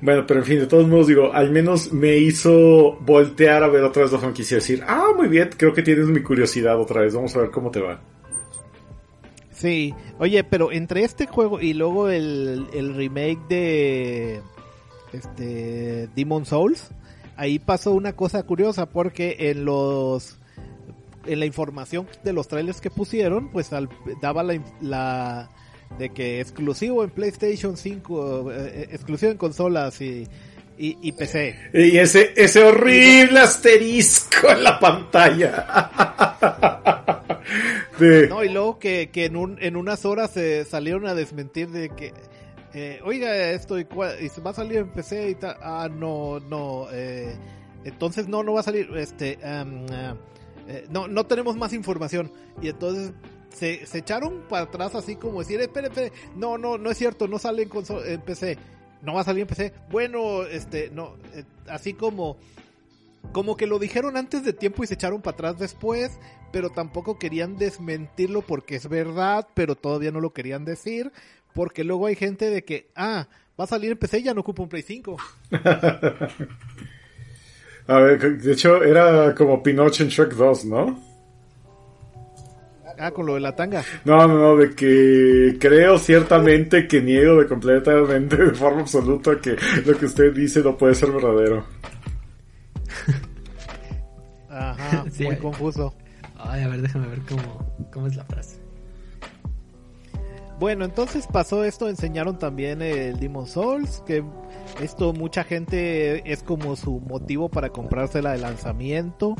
Bueno, pero en fin, de todos modos digo, al menos me hizo voltear a ver otra vez la franquicia y decir, ah, muy bien, creo que tienes mi curiosidad otra vez, vamos a ver cómo te va. Sí, oye, pero entre este juego y luego el, remake de este Demon Souls, ahí pasó una cosa curiosa porque en los en la información de los trailers que pusieron, pues daba la, la, de que exclusivo en PlayStation 5, eh, exclusivo en consolas y y, PC. Y ese, ese horrible asterisco en la pantalla. No, y luego que, que en, un, en unas horas se salieron a desmentir de que, eh, oiga, esto y, y, se va a salir en PC y tal. Ah, no, no, eh, entonces no, no va a salir, este, um, eh, no, no tenemos más información. Y entonces se, echaron para atrás así como decir, espere, espere, no, no, no es cierto, no sale en, PC no va a salir en PC. Bueno, este, no, así como, como que lo dijeron antes de tiempo y se echaron para atrás después, pero tampoco querían desmentirlo porque es verdad, pero todavía no lo querían decir, porque luego hay gente de que, ah, va a salir en PC y ya no ocupa un Play 5. a ver, de hecho era como Pinocho en Shrek 2, ¿no? Ah, con lo de la tanga. No, no, no, de que creo ciertamente que niego de completamente, de forma absoluta, que lo que usted dice no puede ser verdadero. Ajá, muy confuso. Ay, a ver, déjame ver cómo, cómo es la frase. Bueno, entonces pasó esto, enseñaron también el Demon Souls, que esto mucha gente es como su motivo para comprársela de lanzamiento.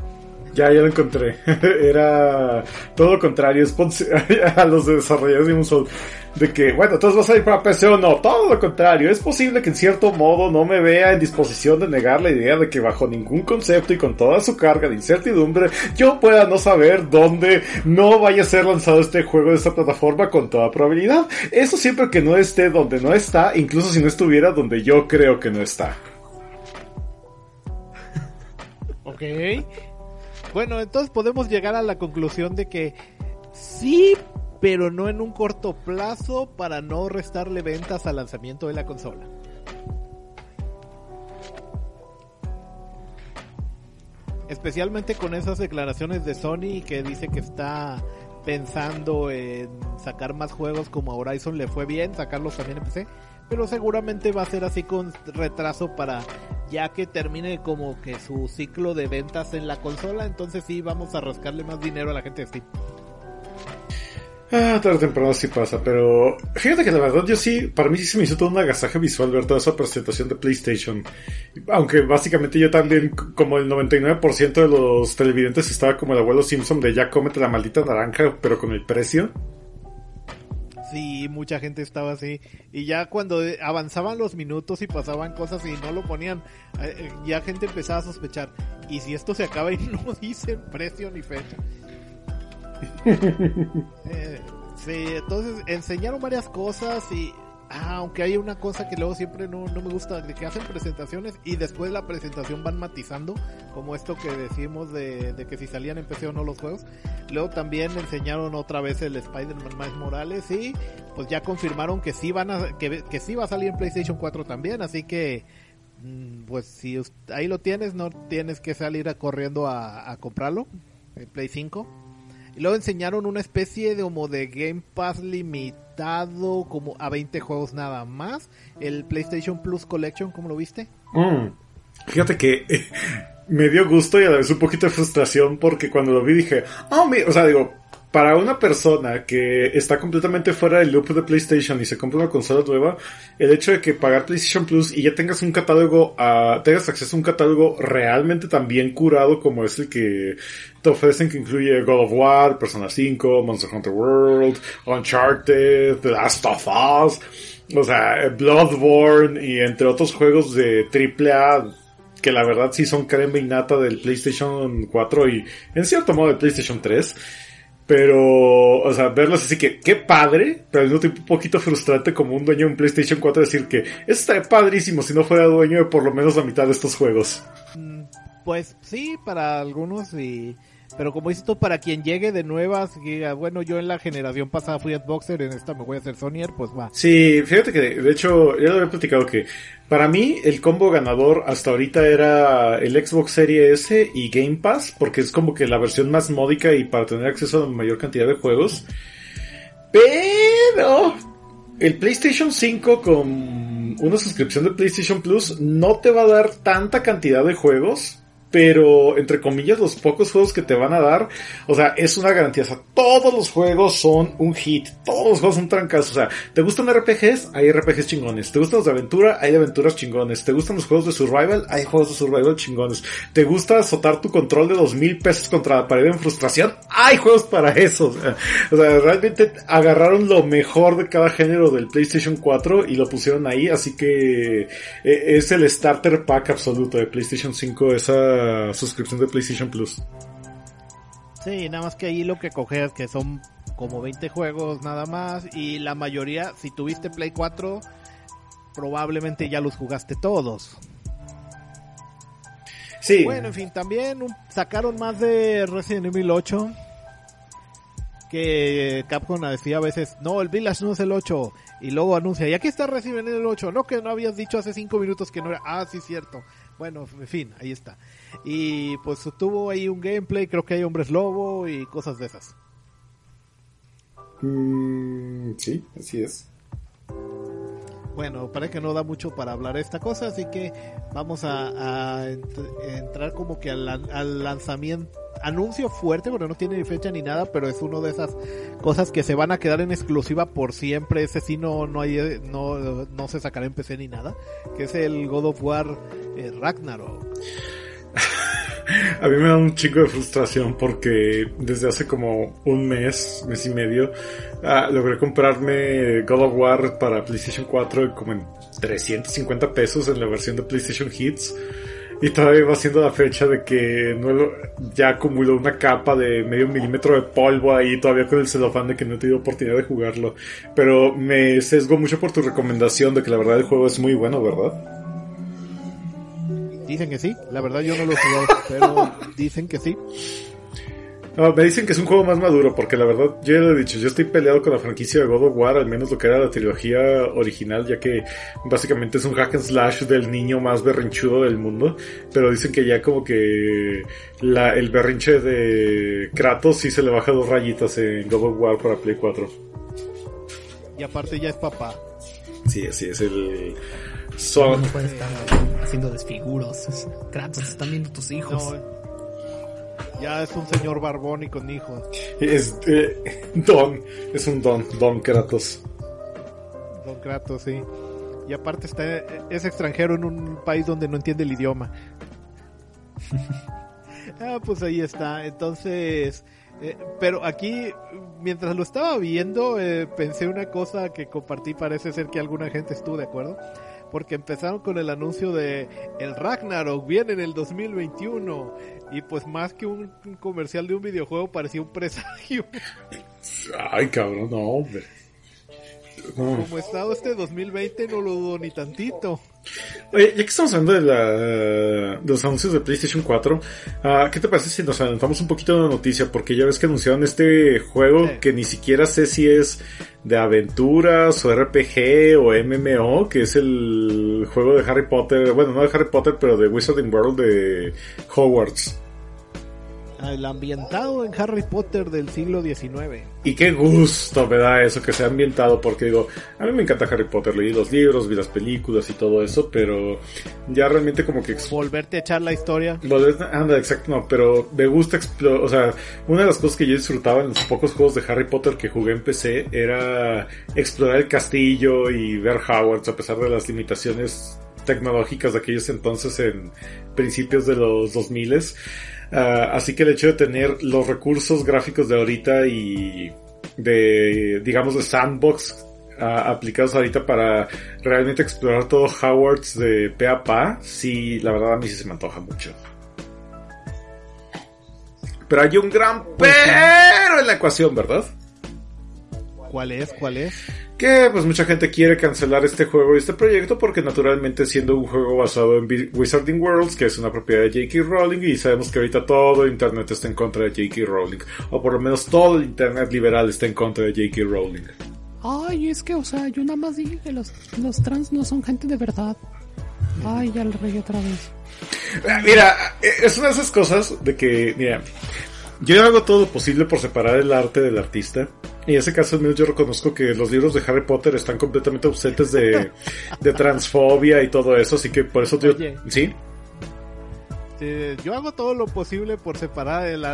Ya, ya lo encontré. Era todo lo contrario. A los desarrolladores de un sol. De que, bueno, entonces vas a ir para PC o no. Todo lo contrario. Es posible que en cierto modo no me vea en disposición de negar la idea de que bajo ningún concepto y con toda su carga de incertidumbre, yo pueda no saber dónde no vaya a ser lanzado este juego de esta plataforma con toda probabilidad. Eso siempre que no esté donde no está, incluso si no estuviera donde yo creo que no está. Ok. Bueno, entonces podemos llegar a la conclusión de que sí, pero no en un corto plazo para no restarle ventas al lanzamiento de la consola. Especialmente con esas declaraciones de Sony que dice que está pensando en sacar más juegos como a Horizon le fue bien, sacarlos también en PC pero seguramente va a ser así con retraso para ya que termine como que su ciclo de ventas en la consola, entonces sí vamos a rascarle más dinero a la gente de Steam. Ah, tarde o temprano sí pasa, pero fíjate que la verdad yo sí, para mí sí se me hizo todo un agasaje visual ver toda esa presentación de PlayStation. Aunque básicamente yo también, como el 99% de los televidentes estaba como el abuelo Simpson de ya cómete la maldita naranja, pero con el precio. Sí, mucha gente estaba así. Y ya cuando avanzaban los minutos y pasaban cosas y no lo ponían, eh, eh, ya gente empezaba a sospechar. ¿Y si esto se acaba y no dicen precio ni fecha? Eh, sí, entonces enseñaron varias cosas y Ah, aunque hay una cosa que luego siempre no, me gusta, de que hacen presentaciones y después la presentación van matizando, como esto que decimos de, que si salían en PC o no los juegos. Luego también enseñaron otra vez el Spider-Man Miles Morales y pues ya confirmaron que sí van a, que, que sí va a salir en PlayStation 4 también, así que mm, pues si ahí lo tienes, no tienes que salir corriendo a, a comprarlo, en Play 5. Y luego enseñaron una especie de como de Game Pass limitado, como a 20 juegos nada más. El PlayStation Plus Collection, ¿cómo lo viste? Mm. Fíjate que me dio gusto y a la vez un poquito de frustración porque cuando lo vi dije, oh, o sea, digo, para una persona que está completamente fuera del loop de PlayStation y se compra una consola nueva, el hecho de que pagar PlayStation Plus y ya tengas un catálogo, uh, tengas acceso a un catálogo realmente tan bien curado como es el que te ofrecen, que incluye God of War, Persona 5, Monster Hunter World, Uncharted, The Last of Us, o sea, Bloodborne y entre otros juegos de AAA que la verdad sí son crema innata del PlayStation 4 y en cierto modo del PlayStation 3 pero, o sea, verlos así que, qué padre, pero al mismo tiempo un poquito frustrante como un dueño de un PlayStation 4 decir que está padrísimo si no fuera dueño de por lo menos la mitad de estos juegos. Mm, pues sí, para algunos y pero como dices tú, para quien llegue de nuevas, diga, bueno, yo en la generación pasada fui Xboxer, en esta me voy a hacer Sonyer, pues va. Sí, fíjate que de hecho, ya lo había platicado que para mí el combo ganador hasta ahorita era el Xbox Series S y Game Pass, porque es como que la versión más módica y para tener acceso a mayor cantidad de juegos. Pero el PlayStation 5 con una suscripción de PlayStation Plus no te va a dar tanta cantidad de juegos pero entre comillas los pocos juegos que te van a dar, o sea, es una garantía, o sea, todos los juegos son un hit, todos los juegos son trancas, o sea, ¿te gustan RPGs? Hay RPGs chingones, ¿te gustan los de aventura? Hay aventuras chingones, ¿te gustan los juegos de survival? Hay juegos de survival chingones, ¿te gusta azotar tu control de dos mil pesos contra la pared en frustración? Hay juegos para eso, o sea, o sea, realmente agarraron lo mejor de cada género del PlayStation 4 y lo pusieron ahí, así que eh, es el starter pack absoluto de PlayStation 5 esa suscripción de PlayStation Plus. Sí, nada más que ahí lo que coges que son como 20 juegos nada más y la mayoría, si tuviste Play 4, probablemente ya los jugaste todos. Sí. Bueno, en fin, también sacaron más de Resident Evil 8 que Capcom decía a veces, no, el Village no es el 8, y luego anuncia, y aquí está Resident Evil 8, no que no habías dicho hace 5 minutos que no era, ah, sí, cierto. Bueno, en fin, ahí está. Y pues tuvo ahí un gameplay, creo que hay hombres lobo y cosas de esas. Mm, sí, así es. Bueno, parece que no da mucho para hablar esta cosa, así que vamos a, entrar como que al, al, lanzamiento, anuncio fuerte, porque no tiene ni fecha ni nada, pero es una de esas cosas que se van a quedar en exclusiva por siempre. Ese sí no, no, hay, no, no se sacará en PC ni nada, que es el God of War eh, Ragnarok. A mí me da un chico de frustración porque desde hace como un mes, mes y medio, ah, logré comprarme God of War para PlayStation 4 como en 350 pesos en la versión de PlayStation Hits. Y todavía va siendo la fecha de que no ya acumuló una capa de medio milímetro de polvo ahí todavía con el celofán de que no he tenido oportunidad de jugarlo. Pero me sesgo mucho por tu recomendación de que la verdad el juego es muy bueno, ¿verdad? Dicen que sí, la verdad yo no lo he jugado, pero dicen que sí. No, me dicen que es un juego más maduro, porque la verdad, yo ya lo he dicho, yo estoy peleado con la franquicia de God of War, al menos lo que era la trilogía original, ya que básicamente es un hack and slash del niño más berrinchudo del mundo, pero dicen que ya como que la, el berrinche de Kratos sí se le baja dos rayitas en God of War para Play 4. Y aparte ya es papá. Sí, así es el son... No estar haciendo desfiguros. Kratos, están viendo tus hijos. Ya es un señor barbón y con hijos. Es eh, Don, es un Don, Don Kratos. Don Kratos, sí. Y aparte está, es extranjero en un país donde no entiende el idioma. ah, pues ahí está. Entonces, eh, pero aquí, mientras lo estaba viendo, eh, pensé una cosa que compartí, parece ser que alguna gente estuvo de acuerdo porque empezaron con el anuncio de el Ragnarok viene en el 2021 y pues más que un, comercial de un videojuego parecía un presagio. Ay, cabrón, no, hombre. Como estado este 2020 no lo dudo ni tantito. Oye, ya que estamos hablando de, la, los anuncios de PlayStation 4, ah, ¿qué te parece si nos adelantamos un poquito de la noticia? Porque ya ves que anunciaron este juego que ni siquiera sé si es de aventuras o RPG o MMO, que es el juego de Harry Potter, bueno, no de Harry Potter, pero de Wizarding World de Hogwarts el ambientado en Harry Potter del siglo XIX. Y qué gusto me da eso que sea ambientado, porque digo, a mí me encanta Harry Potter, leí los libros, vi las películas y todo eso, pero ya realmente como que... Volverte a echar la historia. anda, exacto, no, pero me gusta explorar, o sea, una de las cosas que yo disfrutaba en los pocos juegos de Harry Potter que jugué en PC era explorar el castillo y ver Hogwarts a pesar de las limitaciones tecnológicas de aquellos entonces en principios de los 2000 Ah, así que el hecho de tener los recursos gráficos de ahorita y de, digamos, de sandbox ah, aplicados ahorita para realmente explorar todo Hogwarts de pe a pa, sí, la verdad a mí sí se me antoja mucho. Pero hay un gran pero en la ecuación, ¿verdad? ¿Cuál es? ¿Cuál es? Que pues mucha gente quiere cancelar este juego y este proyecto porque naturalmente siendo un juego basado en Wizarding Worlds, que es una propiedad de J.K. Rowling y sabemos que ahorita todo el internet está en contra de J.K. Rowling, o por lo menos todo el internet liberal está en contra de J.K. Rowling. Ay, es que, o sea, yo nada más dije que los, los trans no son gente de verdad. Ay, ya lo reí otra vez. Ah, mira, es una de esas cosas de que, mira, yo hago todo lo posible por separar el arte del artista. Y en ese caso yo reconozco que los libros de Harry Potter están completamente ausentes de, de transfobia y todo eso, así que por eso yo... ¿Sí? Este, yo hago todo lo posible por separar el,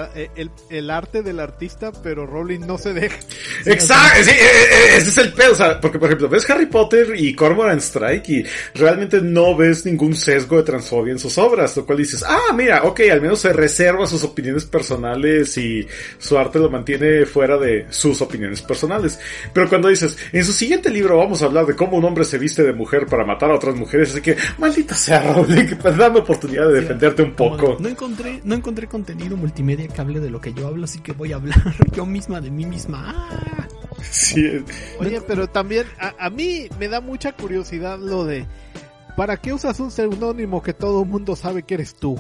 el, arte del artista, pero Rowling no se deja. Exacto, sí, eh, eh, ese es el pedo, o sea, porque por ejemplo, ves Harry Potter y Cormoran Strike y realmente no ves ningún sesgo de transfobia en sus obras, lo cual dices, ah, mira, ok, al menos se reserva sus opiniones personales y su arte lo mantiene fuera de sus opiniones personales. Pero cuando dices, en su siguiente libro vamos a hablar de cómo un hombre se viste de mujer para matar a otras mujeres, así que, maldita sea Rowling, dame oportunidad de defenderte un poco. No encontré, no encontré contenido multimedia que hable de lo que yo hablo, así que voy a hablar yo misma de mí misma. Ah. Sí. Oye, pero también a, mí me da mucha curiosidad lo de ¿para qué usas un seudónimo que todo el mundo sabe que eres tú?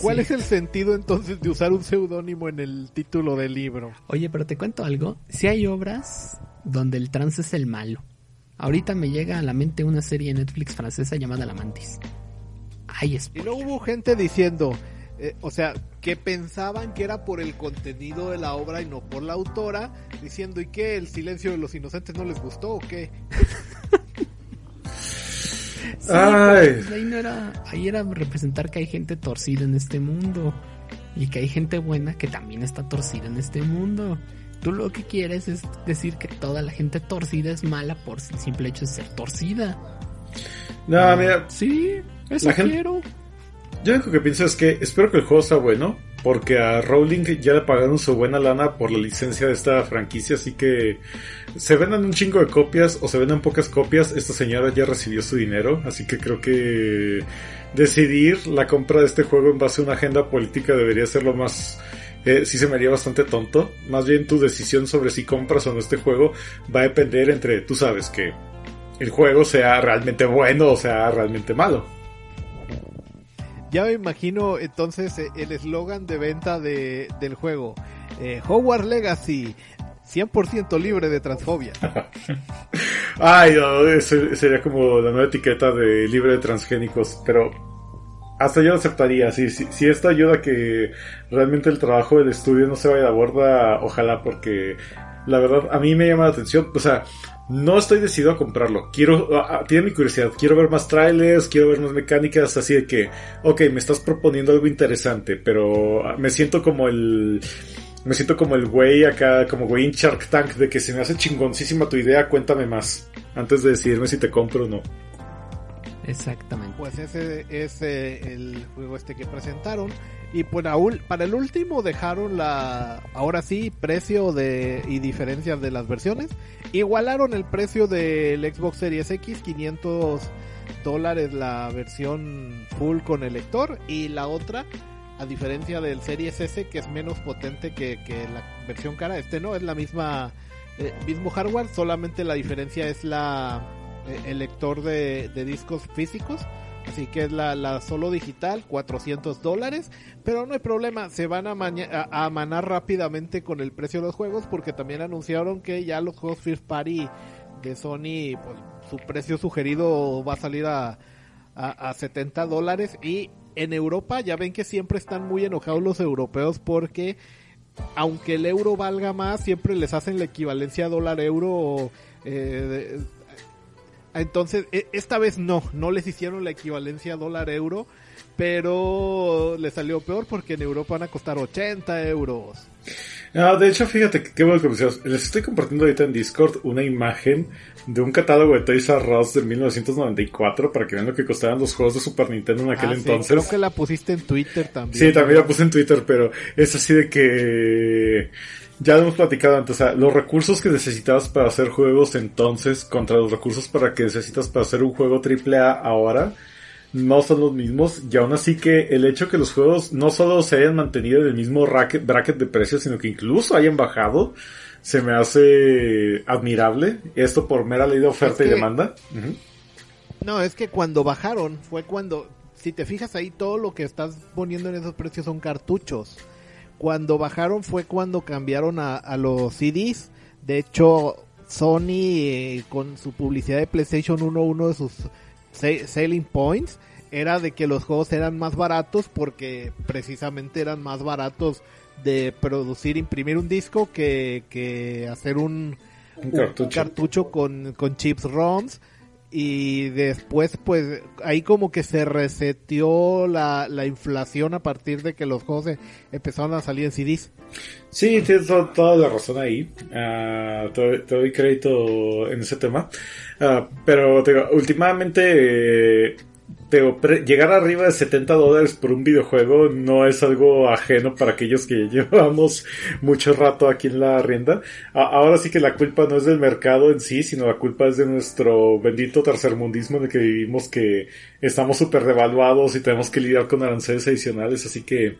¿Cuál es el sentido entonces de usar un seudónimo en el título del libro? Oye, pero te cuento algo. Si hay obras donde el trans es el malo. Ahorita me llega a la mente una serie en Netflix francesa llamada La Mantis. Ay, y no hubo gente diciendo, eh, o sea, que pensaban que era por el contenido de la obra y no por la autora, diciendo, ¿y qué? ¿El silencio de los inocentes no les gustó o qué? Ay. Pues, ahí, no era, ahí era representar que hay gente torcida en este mundo y que hay gente buena que también está torcida en este mundo. Tú lo que quieres es decir que toda la gente torcida es mala por el simple hecho de ser torcida. No, mira. Sí, eso quiero. Yo lo que pienso es que espero que el juego sea bueno, porque a Rowling ya le pagaron su buena lana por la licencia de esta franquicia, así que se vendan un chingo de copias o se vendan pocas copias, esta señora ya recibió su dinero, así que creo que decidir la compra de este juego en base a una agenda política debería ser lo más... Eh, sí se me haría bastante tonto. Más bien tu decisión sobre si compras o no este juego va a depender entre, tú sabes, que el juego sea realmente bueno o sea realmente malo. Ya me imagino entonces eh, el eslogan de venta de, del juego. Eh, Hogwarts Legacy, 100% libre de transfobia. Ay, no, sería como la nueva etiqueta de libre de transgénicos, pero hasta yo lo aceptaría. Si, si, si esto ayuda a que realmente el trabajo del estudio no se vaya a borda, ojalá, porque la verdad a mí me llama la atención. O sea, no estoy decidido a comprarlo. Quiero, ah, ah, tiene mi curiosidad. Quiero ver más trailers, quiero ver más mecánicas, así de que, ok, me estás proponiendo algo interesante, pero ah, me siento como el, me siento como el güey acá, como güey en Shark Tank, de que se me hace chingoncísima tu idea, cuéntame más, antes de decidirme si te compro o no. Exactamente. Pues ese es el juego este que presentaron. Y pues para el último dejaron la, ahora sí, precio de y diferencias de las versiones. Igualaron el precio del Xbox Series X, 500 dólares la versión full con el lector y la otra, a diferencia del Series S que es menos potente que, la versión cara, este no, es la misma, eh, mismo hardware, solamente la diferencia es la, el lector de discos físicos Así que es la, solo digital, 400 dólares. Pero no hay problema, se van a, a, manar rápidamente con el precio de los juegos porque también anunciaron que ya los juegos First Party de Sony, pues su precio sugerido va a salir a, a, 70 dólares. Y en Europa ya ven que siempre están muy enojados los europeos porque aunque el euro valga más, siempre les hacen la equivalencia dólar-euro. Eh, entonces, e, esta vez no, no les hicieron la equivalencia dólar-euro, pero les salió peor porque en Europa van a costar 80 euros. Ah, de hecho, fíjate qué bueno que Les estoy compartiendo ahorita en Discord una imagen de un catálogo de Toys R Us de 1994 para que vean lo que costaban los juegos de Super Nintendo en aquel ah, entonces. Creo que la pusiste en Twitter también. Sí, también la puse en Twitter, pero es así de que ya lo hemos platicado antes, o sea, los recursos que necesitabas para hacer juegos entonces contra los recursos para que necesitas para hacer un juego AAA ahora no son los mismos y aún así que el hecho que los juegos no solo se hayan mantenido en el mismo bracket de precios, sino que incluso hayan bajado, se me hace admirable. Esto por mera ley de oferta y demanda. No, es que cuando bajaron fue cuando, si te fijas ahí, todo lo que estás poniendo en esos precios son cartuchos. Cuando bajaron fue cuando cambiaron a, los CDs. De hecho, Sony eh, con su publicidad de PlayStation 1, uno de sus selling points era de que los juegos eran más baratos porque precisamente eran más baratos de producir, imprimir un disco que, que hacer un, cartucho, con, con chips ROMs y después pues ahí como que se reseteó la, la inflación a partir de que los juegos empezaron a salir en CDs. Sí, tienes toda la razón ahí. Uh, te, doy crédito en ese tema. Uh, pero te digo, últimamente pero llegar arriba de 70 dólares por un videojuego no es algo ajeno para aquellos que llevamos mucho rato aquí en la rienda. ahora sí que la culpa no es del mercado en sí, sino la culpa es de nuestro bendito tercermundismo en el que vivimos que estamos súper devaluados y tenemos que lidiar con aranceles adicionales. Así que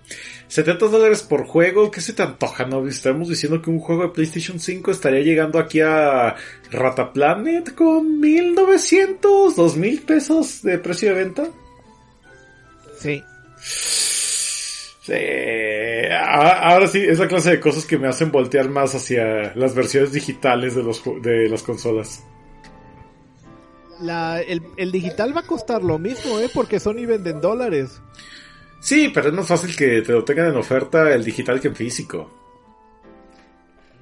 70 dólares por juego, ¿qué se te antoja? No estamos diciendo que un juego de PlayStation 5 estaría llegando aquí a Rataplanet con 1900, 2000 pesos de precio de venta. Sí. Sí. Ahora sí, es la clase de cosas que me hacen voltear más hacia las versiones digitales de, los, de las consolas. La, el, el, digital va a costar lo mismo, ¿eh? Porque Sony vende en dólares. Sí, pero es más fácil que te lo tengan en oferta el digital que en físico.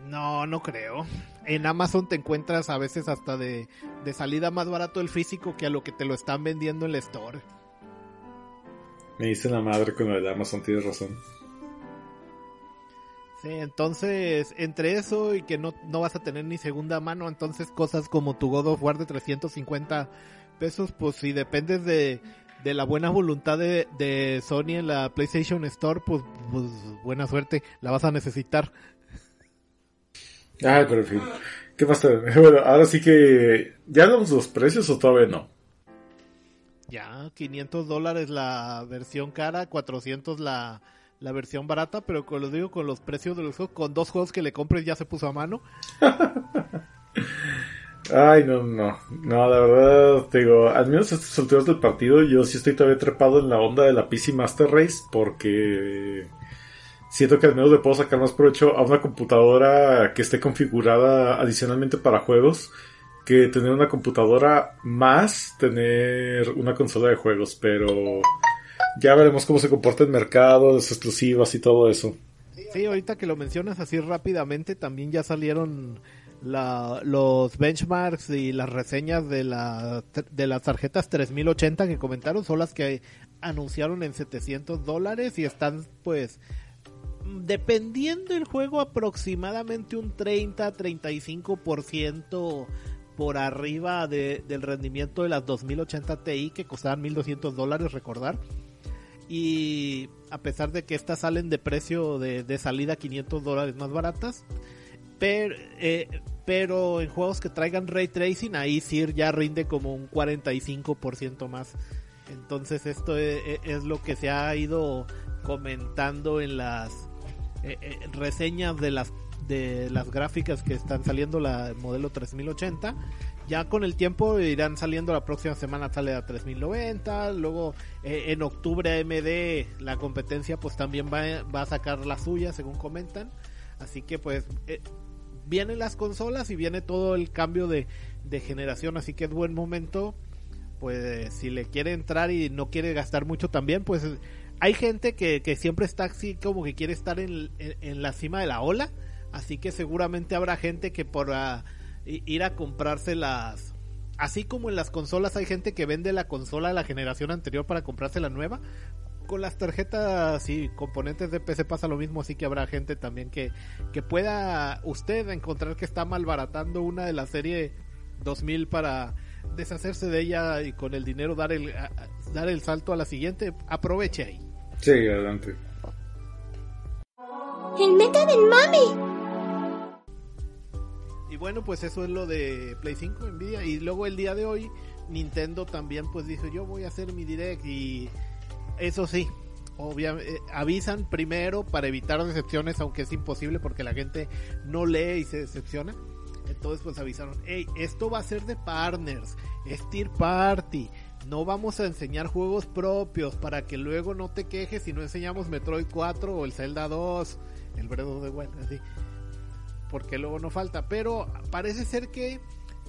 No, no creo. En Amazon te encuentras a veces hasta de, de salida más barato el físico que a lo que te lo están vendiendo en el store. Me dice la madre con lo de Amazon, tienes razón. Sí, entonces, entre eso y que no, no vas a tener ni segunda mano, entonces cosas como tu God of War de 350 pesos, pues si dependes de, de la buena voluntad de, de, Sony en la PlayStation Store, pues, pues, buena suerte, la vas a necesitar. Ay, pero en fin. ¿Qué más Bueno, ahora sí que. ¿Ya hablamos los precios o todavía no? Ya, 500 dólares la versión cara, 400 la, la versión barata, pero con lo digo con los precios de los juegos, con dos juegos que le compres ya se puso a mano. Ay, no, no, no, la verdad, te digo, al menos estos alturas del partido, yo sí estoy todavía trepado en la onda de la PC Master Race, porque siento que al menos le puedo sacar más provecho a una computadora que esté configurada adicionalmente para juegos que tener una computadora más tener una consola de juegos, pero ya veremos cómo se comporta el mercado, las exclusivas y todo eso. Sí, ahorita que lo mencionas así rápidamente, también ya salieron la, los benchmarks y las reseñas de, la, de las tarjetas 3080 que comentaron, son las que anunciaron en 700 dólares y están pues dependiendo del juego aproximadamente un 30-35% por arriba del rendimiento de las 2080 Ti que costaban 1200 dólares, recordar. Y a pesar de que estas salen de precio de, salida 500 dólares más baratas, pero, eh, pero en juegos que traigan ray tracing, ahí sí ya rinde como un 45% más. Entonces esto es, e, es, lo que se ha ido comentando en las eh, eh, reseñas de las de las gráficas que están saliendo la modelo 3080 ya con el tiempo irán saliendo la próxima semana sale a 3090 luego eh, en octubre AMD la competencia pues también va, va, a sacar la suya según comentan. Así que pues eh, vienen las consolas y viene todo el cambio de, de generación así que es buen momento. Pues si le quiere entrar y no quiere gastar mucho también pues hay gente que, que siempre está así como que quiere estar en, en la cima de la ola. Así que seguramente habrá gente que por ah, ir a comprarse las... Así como en las consolas hay gente que vende la consola de la generación anterior para comprarse la nueva, con las tarjetas y componentes de PC pasa lo mismo, así que habrá gente también que, que pueda usted encontrar que está malbaratando una de la serie 2000 para deshacerse de ella y con el dinero dar el, dar el salto a la siguiente, aproveche ahí. Sí, adelante. El meta del mami. Y bueno, pues eso es lo de Play 5 Nvidia. Y luego el día de hoy, Nintendo también pues dijo, yo voy a hacer mi direct. Y eso sí, obviamente eh, avisan primero para evitar decepciones, aunque es imposible porque la gente no lee y se decepciona. Entonces pues avisaron, hey, esto va a ser de partners, es tier party. No vamos a enseñar juegos propios para que luego no te quejes si no enseñamos Metroid 4 o el Zelda 2, el Breath of the Wild, así porque luego no falta. Pero parece ser que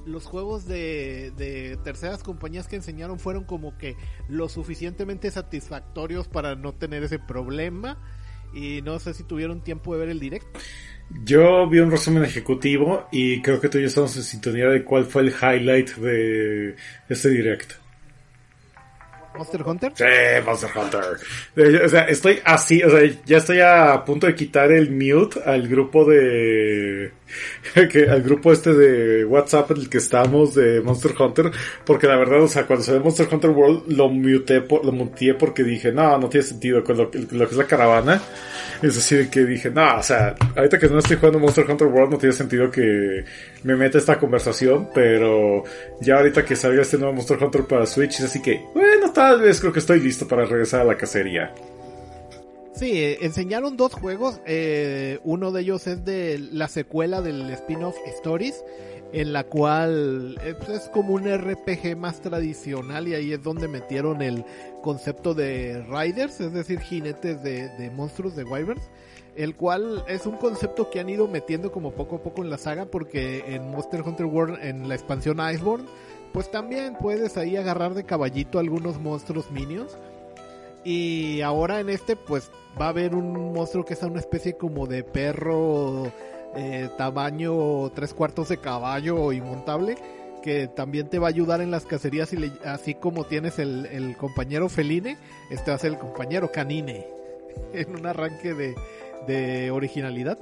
los juegos de, terceras compañías que enseñaron fueron como que lo suficientemente satisfactorios para no tener ese problema. Y no sé si tuvieron tiempo de ver el directo. Yo vi un resumen ejecutivo y creo que tú y yo estamos en sintonía de cuál fue el highlight de este directo. ¿Monster Hunter? Sí, Monster Hunter. O sea, estoy así, o sea, ya estoy a punto de quitar el mute al grupo de... que, al grupo este de WhatsApp en el que estamos de Monster Hunter, porque la verdad, o sea, cuando se ve Monster Hunter World lo muteé, lo muteé porque dije, no, no tiene sentido con lo, que es la caravana. Es decir, que dije, no, o sea, ahorita que no estoy jugando Monster Hunter World no tiene sentido que me meta esta conversación, pero ya ahorita que salga este nuevo Monster Hunter para Switch, es así que, bueno, tal vez creo que estoy listo para regresar a la cacería. Sí, eh, enseñaron dos juegos. Eh, uno de ellos es de la secuela del spin-off Stories, en la cual eh, pues, es como un RPG más tradicional y ahí es donde metieron el concepto de riders, es decir, jinetes de, monstruos de wyverns. El cual es un concepto que han ido metiendo como poco a poco en la saga porque en Monster Hunter World, en la expansión Iceborne, pues también puedes ahí agarrar de caballito algunos monstruos minions. Y ahora en este, pues va a haber un monstruo que es una especie como de perro eh, tamaño tres cuartos de caballo y montable que también te va a ayudar en las cacerías y así como tienes el, compañero feline, este va a ser el compañero canine en un arranque de, de originalidad.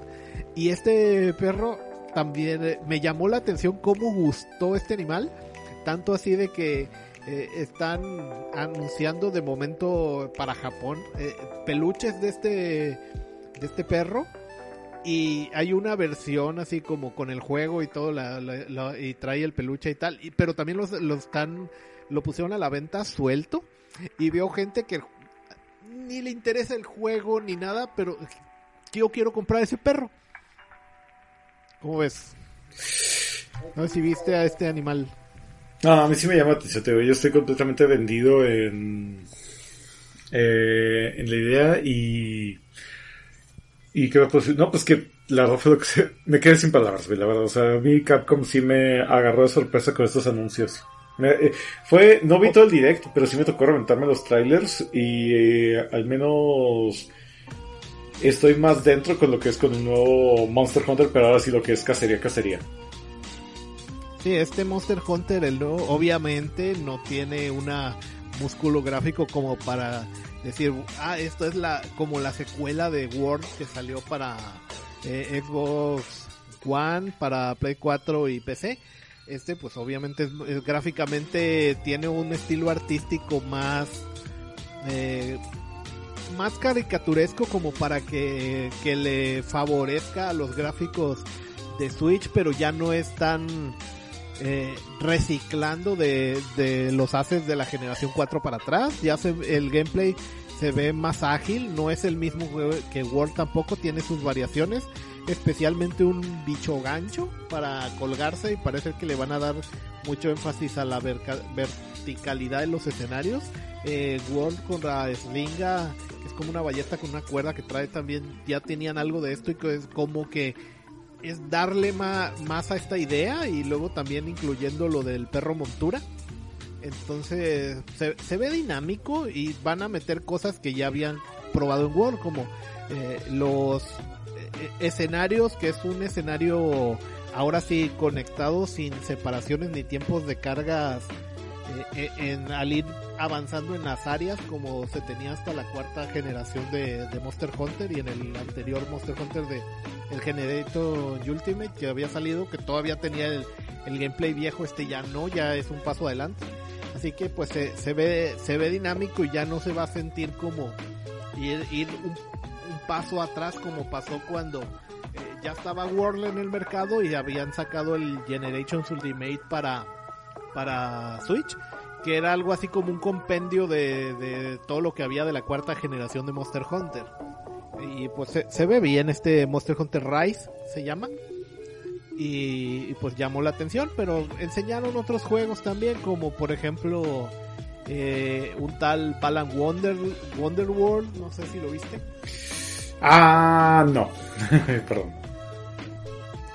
Y este perro también eh, me llamó la atención cómo gustó este animal, tanto así de que eh, están anunciando de momento para Japón eh, peluches de este de este perro. Y hay una versión así como con el juego y todo y trae el peluche y tal. Pero también los, están lo pusieron a la venta suelto. Y veo gente que ni le interesa el juego ni nada pero yo quiero comprar ese perro. ¿cómo ves? no sé si viste a este animal no, a mí sí me llama atención, Yo estoy completamente vendido en, eh, en la idea y. Y que pues, no, pues que la verdad fue lo que se, me quedé sin palabras, la verdad. O sea, a mí Capcom sí me agarró de sorpresa con estos anuncios. Eh, fue, no vi todo el directo, pero sí me tocó reventarme los trailers y eh, al menos estoy más dentro con lo que es con un nuevo Monster Hunter, pero ahora sí lo que es cacería, cacería. Sí, este Monster Hunter, el nuevo, obviamente no tiene una músculo gráfico como para decir, ah, esto es la como la secuela de World que salió para eh, Xbox One, para Play 4 y PC. Este, pues obviamente gráficamente tiene un estilo artístico más eh, más caricaturesco como para que, que le favorezca a los gráficos de Switch, pero ya no es tan eh, reciclando de, de, los haces de la generación 4 para atrás. Ya se, el gameplay se ve más ágil, no es el mismo que World tampoco, tiene sus variaciones, especialmente un bicho gancho para colgarse y parece que le van a dar mucho énfasis a la verticalidad de los escenarios. Eh, World con la slinga, que es como una ballesta con una cuerda que trae también, ya tenían algo de esto y que es como que es darle más a esta idea y luego también incluyendo lo del perro montura. Entonces se, ve dinámico y van a meter cosas que ya habían probado en World, como eh, los eh, escenarios, que es un escenario ahora sí conectado sin separaciones ni tiempos de cargas eh, en, al ir avanzando en las áreas como se tenía hasta la cuarta generación de, de Monster Hunter y en el anterior Monster Hunter de el Generator Ultimate que había salido, que todavía tenía el, gameplay viejo, este ya no, ya es un paso adelante. Así que pues se, ve, se ve dinámico y ya no se va a sentir como ir, un, paso atrás como pasó cuando eh, ya estaba World en el mercado y habían sacado el Generations Ultimate para, para Switch que era algo así como un compendio de, de todo lo que había de la cuarta generación de Monster Hunter. Y pues se, ve bien este Monster Hunter Rise, se llama. Y, pues llamó la atención, pero enseñaron otros juegos también, como por ejemplo eh, un tal Balan Wonder, Wonder World, no sé si lo viste. Ah, no, perdón.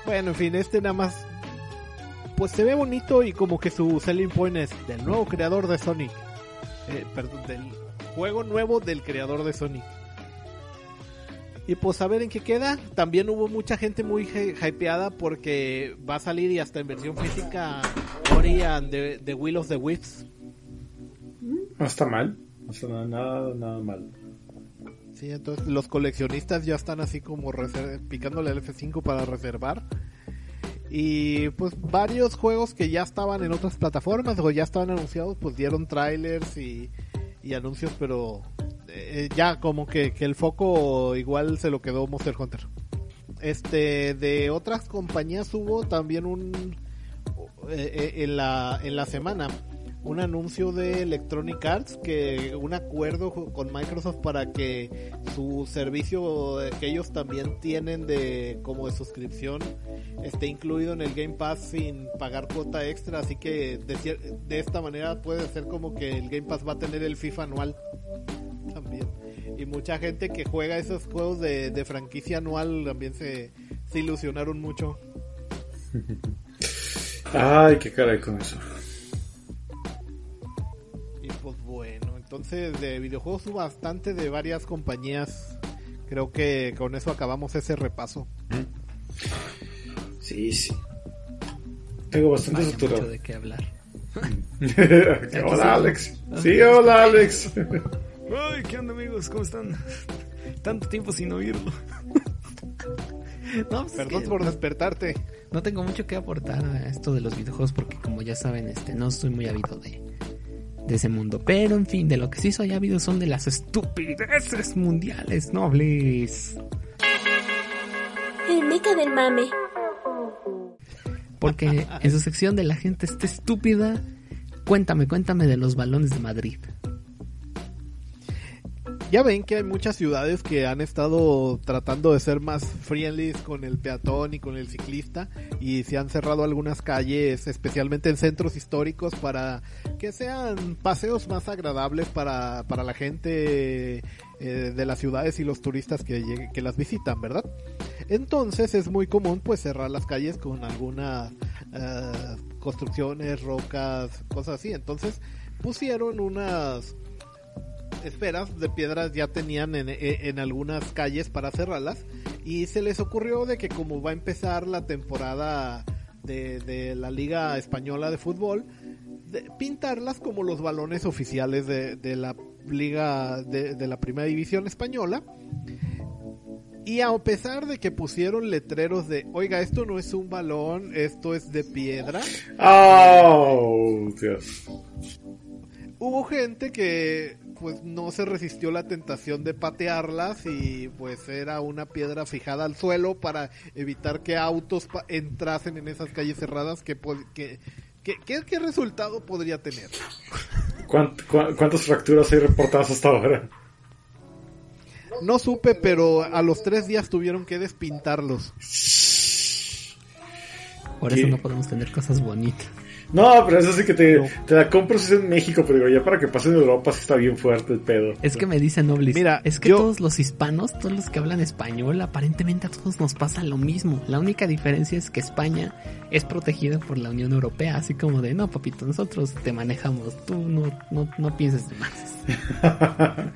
Bueno, en fin, este nada más, pues se ve bonito y como que su selling point es del nuevo creador de Sonic. Eh, perdón, del juego nuevo del creador de Sonic. Y pues a ver en qué queda. También hubo mucha gente muy hypeada porque va a salir y hasta en versión física Ori and the, Will of the Wisps. No está mal. No está nada, nada mal. Sí, entonces los coleccionistas ya están así como picándole al F5 para reservar. Y pues varios juegos que ya estaban en otras plataformas o ya estaban anunciados, pues dieron trailers y, y anuncios, pero eh, ya como que, el foco igual se lo quedó Monster Hunter. Este, de otras compañías hubo también un, eh, eh, en, la, en la semana, un anuncio de Electronic Arts que un acuerdo con Microsoft para que su servicio que ellos también tienen de como de suscripción esté incluido en el Game Pass sin pagar cuota extra así que de, de esta manera puede ser como que el Game Pass va a tener el FIFA anual también. Y mucha gente que juega esos juegos de, franquicia anual también se, ilusionaron mucho. Ay, qué caray con eso. Bueno, entonces de videojuegos hubo bastante de varias compañías. Creo que con eso acabamos ese repaso. Sí, sí. Tengo bastante saturado. de qué hablar. hola Alex. Sí, hola Alex. Ay, ¿qué onda amigos? ¿Cómo están? Tanto tiempo sin oírlo. no, pues Perdón por despertarte. No tengo mucho que aportar a esto de los videojuegos porque como ya saben, este, no estoy muy habido de, de ese mundo. Pero en fin, de lo que sí soy habido son de las estupideces mundiales nobles. El meca del mame. Porque en su sección de la gente está estúpida, cuéntame, cuéntame de los balones de Madrid ya ven que hay muchas ciudades que han estado tratando de ser más friendly con el peatón y con el ciclista y se han cerrado algunas calles, especialmente en centros históricos, para que sean paseos más agradables para, para la gente eh, de las ciudades y los turistas que, que las visitan, ¿verdad? Entonces es muy común pues cerrar las calles con algunas eh, construcciones, rocas, cosas así. Entonces pusieron unas esferas de piedras ya tenían en, en, algunas calles para cerrarlas y se les ocurrió de que como va a empezar la temporada de, de la Liga Española de Fútbol, de pintarlas como los balones oficiales de, de la Liga de, de la Primera División Española. Y a pesar de que pusieron letreros de, oiga, esto no es un balón, esto es de piedra. Oh, Dios. Hubo gente que pues no se resistió la tentación de patearlas y pues era una piedra fijada al suelo para evitar que autos entrasen en esas calles cerradas que, que, ¿Qué resultado podría tener? ¿Cuántas fracturas hay reportadas hasta ahora? No supe, pero a los tres días tuvieron que despintarlos. Por eso no podemos tener cosas bonitas. No, pero eso sí que te, te la compro si es en México, pero ya para que pase en Europa sí está bien fuerte el pedo. Es que me dice Noblis, mira, es que todos los hispanos, todos los que hablan español, aparentemente a todos nos pasa lo mismo. La única diferencia es que España es protegida por la Unión Europea, así como de, no, papito, nosotros te manejamos, tú no, no, no pienses de más.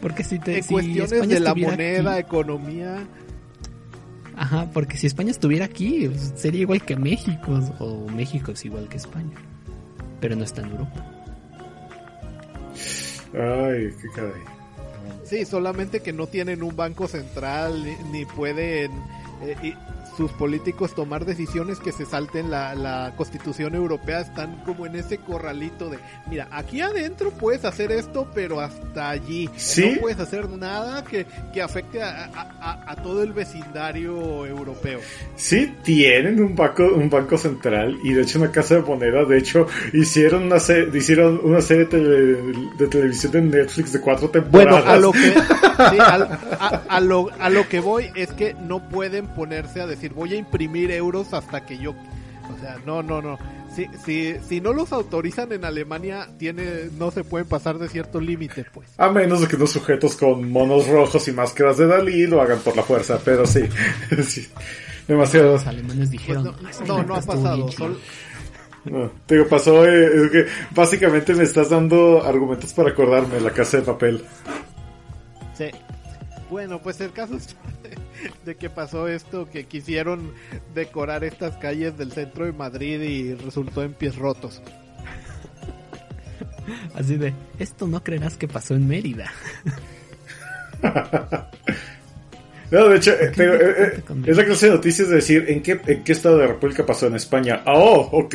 Porque si te... En cuestiones de la moneda, economía Ajá, porque si España estuviera aquí, pues, sería igual que México, o México es igual que España, pero no está en Europa. Ay, qué caray. Sí, solamente que no tienen un banco central ni, pueden eh, sus políticos tomar decisiones que se salten la, la constitución europea están como en ese corralito de, mira, aquí adentro puedes hacer esto, pero hasta allí. No puedes hacer nada que, que afecte a, a, todo el vecindario europeo. Sí, tienen un banco, un banco central y de hecho una casa de moneda, de hecho hicieron una, serie, hicieron una serie de, televisión de Netflix de cuatro temporadas. Bueno, a lo que, a, lo, a lo que voy es que no pueden ponerse a decir voy a imprimir euros hasta que yo... O sea, no, no, no. Si, si, si no los autorizan en Alemania, tiene, no se pueden pasar de cierto límite, pues. A menos de que los sujetos con monos rojos y máscaras de Dalí lo hagan por la fuerza, pero sí. sí. Demasiado. Los alemanes dijeron. Pues no, no, ha pasado. No, te pasó, eh, es que básicamente me estás dando argumentos para acordarme la casa de papel. Sí. Bueno, pues el caso es de que pasó esto, que quisieron decorar estas calles del centro de Madrid y resultó en pies rotos. Así de, esto no creerás que pasó en Mérida. No, de hecho, eh, eh, eh, es la clase de noticias de decir en qué, en qué estado de la República pasó en España. Oh, ok.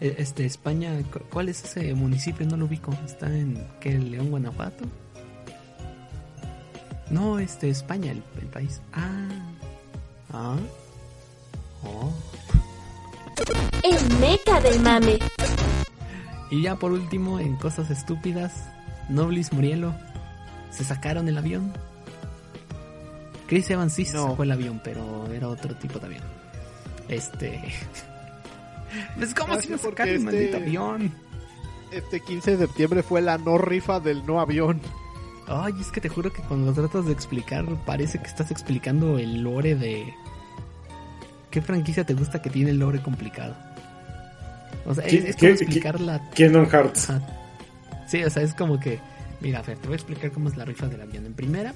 Este, España, ¿cuál es ese municipio? No lo ubico. ¿Está en qué? ¿León, Guanajuato? No, este, España, el, país. Ah. Ah. Oh. El meca del mame. Y ya por último, en cosas estúpidas, Noblis Murielo se sacaron el avión. Chris Evans sí se sacó el avión, pero era otro tipo de avión. Este. ¿Ves cómo si no sacar el este maldito avión? Este 15 de septiembre fue la no rifa del no avión. Ay, es que te juro que cuando lo tratas de explicar, parece que estás explicando el lore de. ¿Qué franquicia te gusta que tiene el lore complicado? O sea, es, como explicar la. Kingdom Hearts. Sí, o sea, es como que. Mira, Fer, te voy a explicar cómo es la rifa del avión. En primera,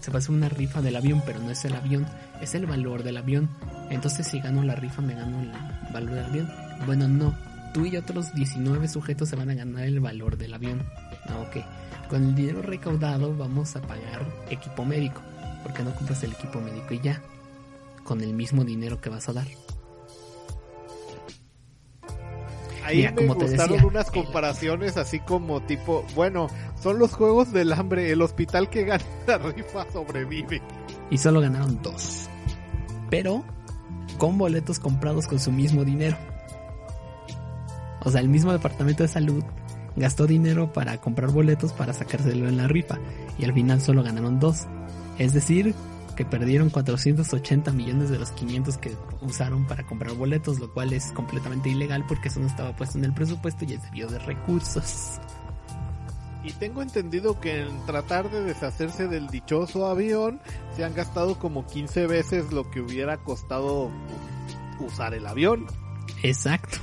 se va a hacer una rifa del avión, pero no es el avión, es el valor del avión. Entonces, si gano la rifa, me gano el valor del avión. Bueno, no. Tú y otros 19 sujetos se van a ganar el valor del avión. Ah, ok. Con el dinero recaudado vamos a pagar equipo médico. Porque no compras el equipo médico y ya. Con el mismo dinero que vas a dar. Ahí me como gustaron unas comparaciones así como tipo, bueno, son los juegos del hambre, el hospital que gana la rifa sobrevive. Y solo ganaron dos. Pero con boletos comprados con su mismo dinero. O sea, el mismo departamento de salud gastó dinero para comprar boletos para sacárselo en la rifa y al final solo ganaron dos. Es decir, que perdieron 480 millones de los 500 que usaron para comprar boletos, lo cual es completamente ilegal porque eso no estaba puesto en el presupuesto y es debido de recursos. Y tengo entendido que en tratar de deshacerse del dichoso avión se han gastado como 15 veces lo que hubiera costado usar el avión. Exacto.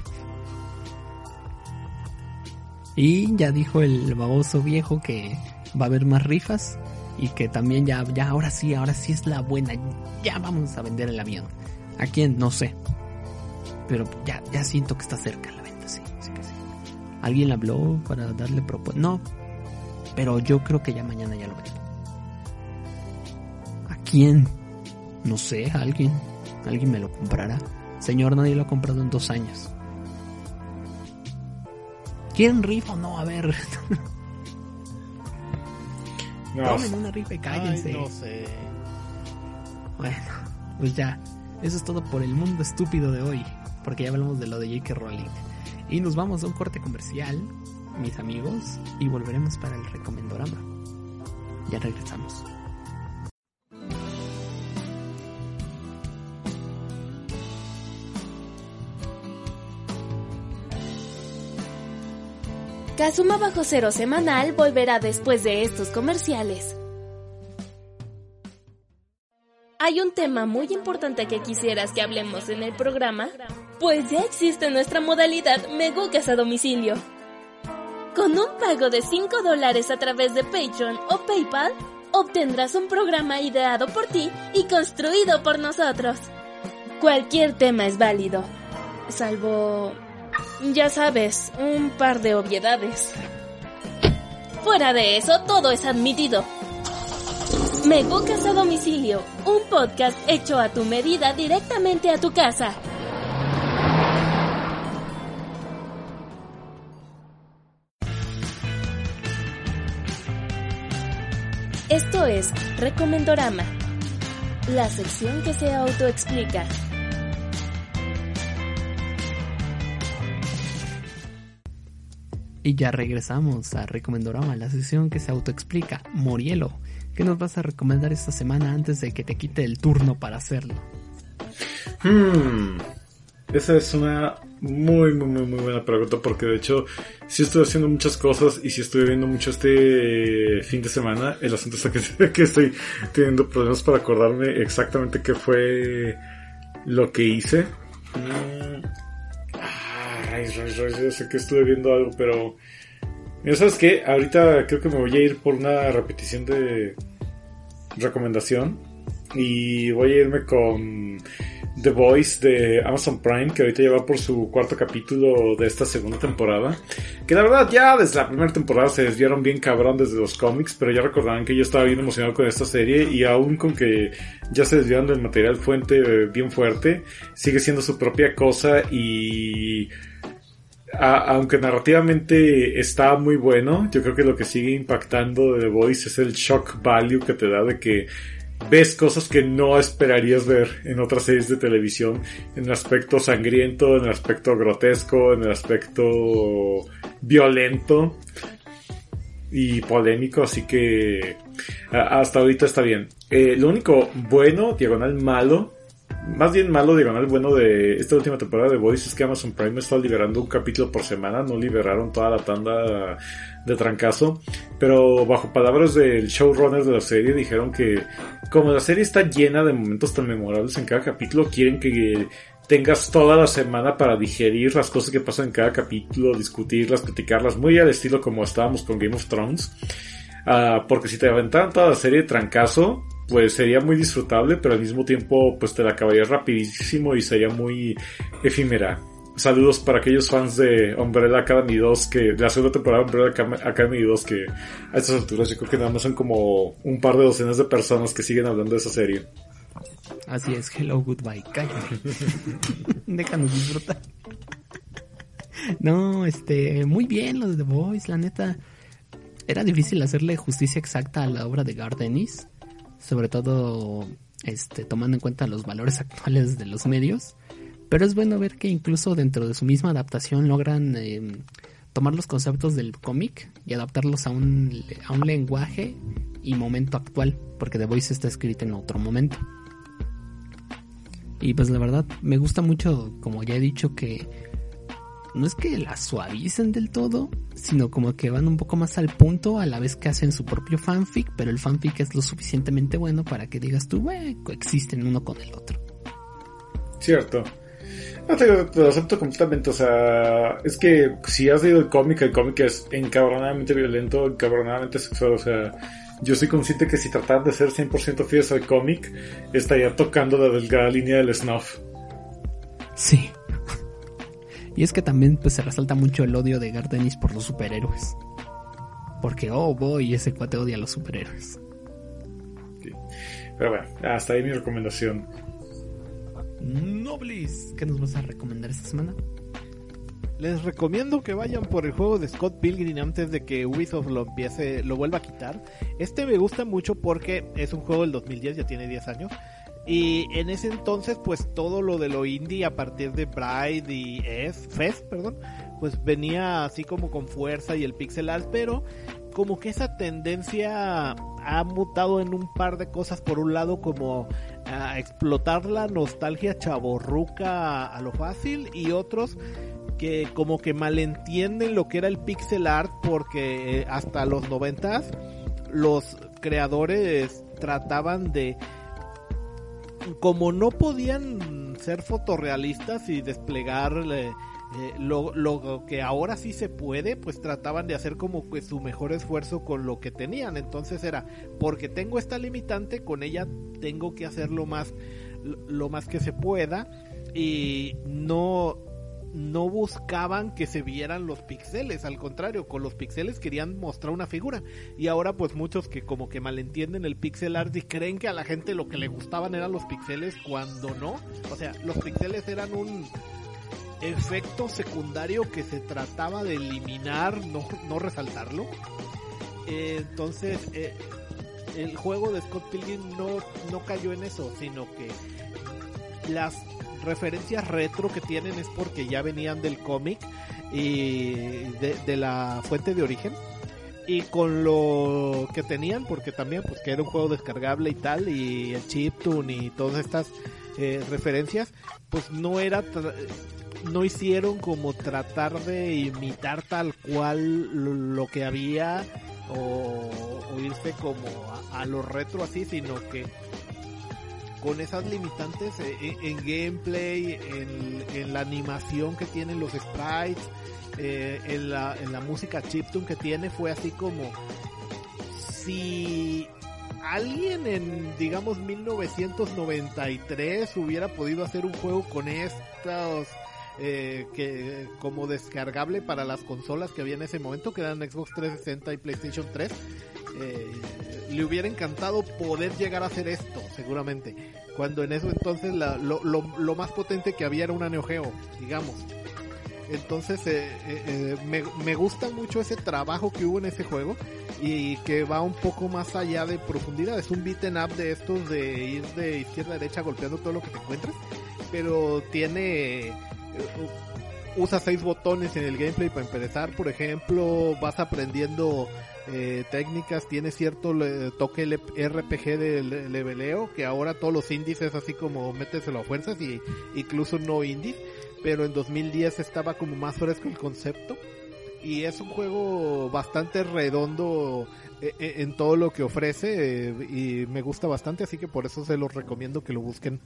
Y ya dijo el baboso viejo que va a haber más rifas y que también ya, ya ahora sí, ahora sí es la buena, ya vamos a vender el avión. ¿A quién? No sé. Pero ya, ya siento que está cerca la venta, sí, sí que sí. ¿Alguien le habló para darle propuesta? No, pero yo creo que ya mañana ya lo vendo. ¿A quién? No sé, a alguien. Alguien me lo comprará. Señor, nadie lo ha comprado en dos años. ¿Quieren rifa o no? A ver. No. Tomen una rifa y cállense. no sé. Bueno, pues ya. Eso es todo por el mundo estúpido de hoy. Porque ya hablamos de lo de J.K. Rowling. Y nos vamos a un corte comercial, mis amigos. Y volveremos para el recomendorama. Ya regresamos. Kazuma Bajo Cero Semanal volverá después de estos comerciales. ¿Hay un tema muy importante que quisieras que hablemos en el programa? Pues ya existe nuestra modalidad Megucas a domicilio. Con un pago de 5 dólares a través de Patreon o PayPal, obtendrás un programa ideado por ti y construido por nosotros. Cualquier tema es válido, salvo ya sabes, un par de obviedades. Fuera de eso, todo es admitido. Me Buscas a Domicilio, un podcast hecho a tu medida directamente a tu casa. Esto es Recomendorama, la sección que se autoexplica. Y ya regresamos a Recomendorama, la sesión que se autoexplica. Morielo, ¿qué nos vas a recomendar esta semana antes de que te quite el turno para hacerlo? Hmm, esa es una muy, muy, muy, muy buena pregunta porque de hecho sí estoy haciendo muchas cosas y sí estoy viendo mucho este fin de semana. El asunto es que, que estoy teniendo problemas para acordarme exactamente qué fue lo que hice. Yo sé que estuve viendo algo, pero. Mira, ¿sabes qué? Ahorita creo que me voy a ir por una repetición de. recomendación. Y voy a irme con The Voice de Amazon Prime, que ahorita lleva por su cuarto capítulo de esta segunda temporada. Que la verdad ya desde la primera temporada se desviaron bien cabrón desde los cómics, pero ya recordarán que yo estaba bien emocionado con esta serie y aún con que ya se desviaron del material fuente eh, bien fuerte, sigue siendo su propia cosa y... aunque narrativamente está muy bueno, yo creo que lo que sigue impactando de The Voice es el shock value que te da de que ves cosas que no esperarías ver en otras series de televisión, en el aspecto sangriento, en el aspecto grotesco, en el aspecto violento y polémico, así que hasta ahorita está bien. Eh, lo único bueno, diagonal malo, más bien malo diagonal bueno de esta última temporada de Voice es que Amazon Prime está liberando un capítulo por semana, no liberaron toda la tanda de trancazo, pero bajo palabras del showrunner de la serie dijeron que como la serie está llena de momentos tan memorables en cada capítulo, quieren que tengas toda la semana para digerir las cosas que pasan en cada capítulo, discutirlas, criticarlas, muy al estilo como estábamos con Game of Thrones. Uh, porque si te aventaran toda la serie de trancazo, pues sería muy disfrutable, pero al mismo tiempo pues te la acabarías rapidísimo y sería muy efímera. Saludos para aquellos fans de Umbrella Academy 2 que, de la segunda temporada de Umbrella Academy 2 que a estas alturas yo creo que nada más son como un par de docenas de personas que siguen hablando de esa serie. Así es, hello, goodbye, cállate. Déjanos disfrutar. No, este, muy bien los de The Boys, la neta. Era difícil hacerle justicia exacta a la obra de Gardenis, sobre todo este, tomando en cuenta los valores actuales de los medios. Pero es bueno ver que incluso dentro de su misma adaptación logran em, tomar los conceptos del cómic y adaptarlos a un, a un lenguaje y momento actual, porque The Voice está escrito en otro momento. Y pues la verdad me gusta mucho, como ya he dicho, que no es que la suavicen del todo, sino como que van un poco más al punto a la vez que hacen su propio fanfic, pero el fanfic es lo suficientemente bueno para que digas tú, coexisten uno con el otro. Cierto. No te, lo acepto completamente, o sea, es que si has leído el cómic, el cómic es encabronadamente violento, encabronadamente sexual, o sea, yo soy consciente que si trataran de ser 100% fieles al cómic, estaría tocando la delgada línea del snuff. Sí. Y es que también pues se resalta mucho el odio de Gardenis por los superhéroes. Porque, oh boy, ese cuate odia a los superhéroes. Sí. Pero bueno, hasta ahí mi recomendación. Noblis, ¿qué nos vas a recomendar esta semana? Les recomiendo que vayan por el juego de Scott Pilgrim antes de que Ubisoft lo empiece, lo vuelva a quitar. Este me gusta mucho porque es un juego del 2010, ya tiene 10 años. Y en ese entonces, pues todo lo de lo indie a partir de Bride y F, Fest, perdón, pues venía así como con fuerza y el pixel art, pero como que esa tendencia ha mutado en un par de cosas. Por un lado, como a explotar la nostalgia chaborruca a lo fácil y otros que como que malentienden lo que era el pixel art porque eh, hasta los noventas los creadores trataban de como no podían ser fotorrealistas y desplegar eh, lo, que ahora sí se puede, pues trataban de hacer como que su mejor esfuerzo con lo que tenían. Entonces era, porque tengo esta limitante, con ella tengo que hacer lo más, lo más que se pueda. Y no, no buscaban que se vieran los pixeles, al contrario, con los pixeles querían mostrar una figura. Y ahora pues muchos que como que malentienden el pixel art y creen que a la gente lo que le gustaban eran los pixeles cuando no. O sea, los pixeles eran un efecto secundario que se trataba de eliminar, no, no resaltarlo. Eh, entonces, eh, el juego de Scott Pilgrim no, no cayó en eso, sino que las referencias retro que tienen es porque ya venían del cómic y de, la fuente de origen y con lo que tenían porque también pues que era un juego descargable y tal y el chiptune y todas estas eh, referencias pues no era no hicieron como tratar de imitar tal cual lo, que había o, irse como a, lo retro así, sino que con esas limitantes eh, en, gameplay, en, la animación que tienen los sprites, eh, en, la, en la música chiptune que tiene, fue así como si alguien en, digamos, 1993 hubiera podido hacer un juego con estos eh, que como descargable para las consolas que había en ese momento, que eran Xbox 360 y PlayStation 3, eh, le hubiera encantado poder llegar a hacer esto, seguramente. Cuando en eso entonces lo, lo, más potente que había era una Neo Geo, digamos. Entonces eh, eh, me, me, gusta mucho ese trabajo que hubo en ese juego y que va un poco más allá de profundidad. Es un beaten up de estos de ir de izquierda a derecha golpeando todo lo que te encuentres, pero tiene usa seis botones en el gameplay para empezar, por ejemplo, vas aprendiendo eh, técnicas, tiene cierto toque RPG de leveleo, que ahora todos los indies es así como méteselo a fuerzas y incluso no indies, pero en 2010 estaba como más fresco el concepto y es un juego bastante redondo eh, eh, en todo lo que ofrece eh, y me gusta bastante, así que por eso se los recomiendo que lo busquen.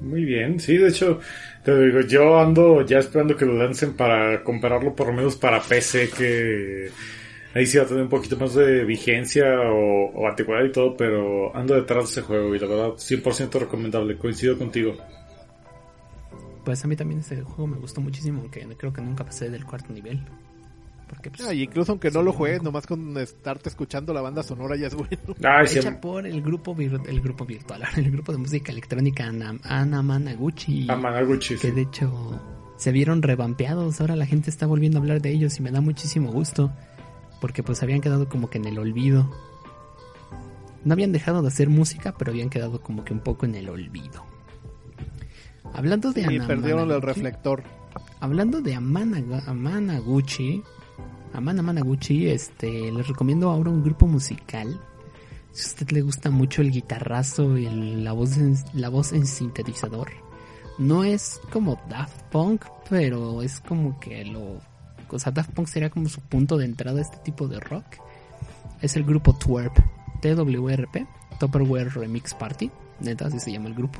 Muy bien, sí, de hecho, te digo, yo ando ya esperando que lo lancen para comprarlo por lo menos para PC, que ahí sí va a tener un poquito más de vigencia o, o y todo, pero ando detrás de ese juego y la verdad 100% recomendable, coincido contigo pues a mí también ese juego me gustó muchísimo, aunque creo que nunca pasé del cuarto nivel. Porque, pues, ah, incluso aunque no lo juegues, nomás con estarte escuchando la banda sonora ya es bueno. Ah, Hecha por el grupo el grupo virtual, el grupo de música electrónica Anamanaguchi. Amanaguchi. Que de hecho se vieron revampeados, ahora la gente está volviendo a hablar de ellos y me da muchísimo gusto. Porque pues habían quedado como que en el olvido. No habían dejado de hacer música, pero habían quedado como que un poco en el olvido. Hablando de Y perdieron el reflector. Hablando de Amana, Amanaguchi, Amana Managuchi, este, les recomiendo ahora un grupo musical. Si a usted le gusta mucho el guitarrazo y la voz en, la voz en sintetizador, no es como Daft Punk, pero es como que lo, o sea, Daft Punk sería como su punto de entrada a este tipo de rock. Es el grupo Twerp, TWRP, Tupperware Remix Party, neta así se llama el grupo.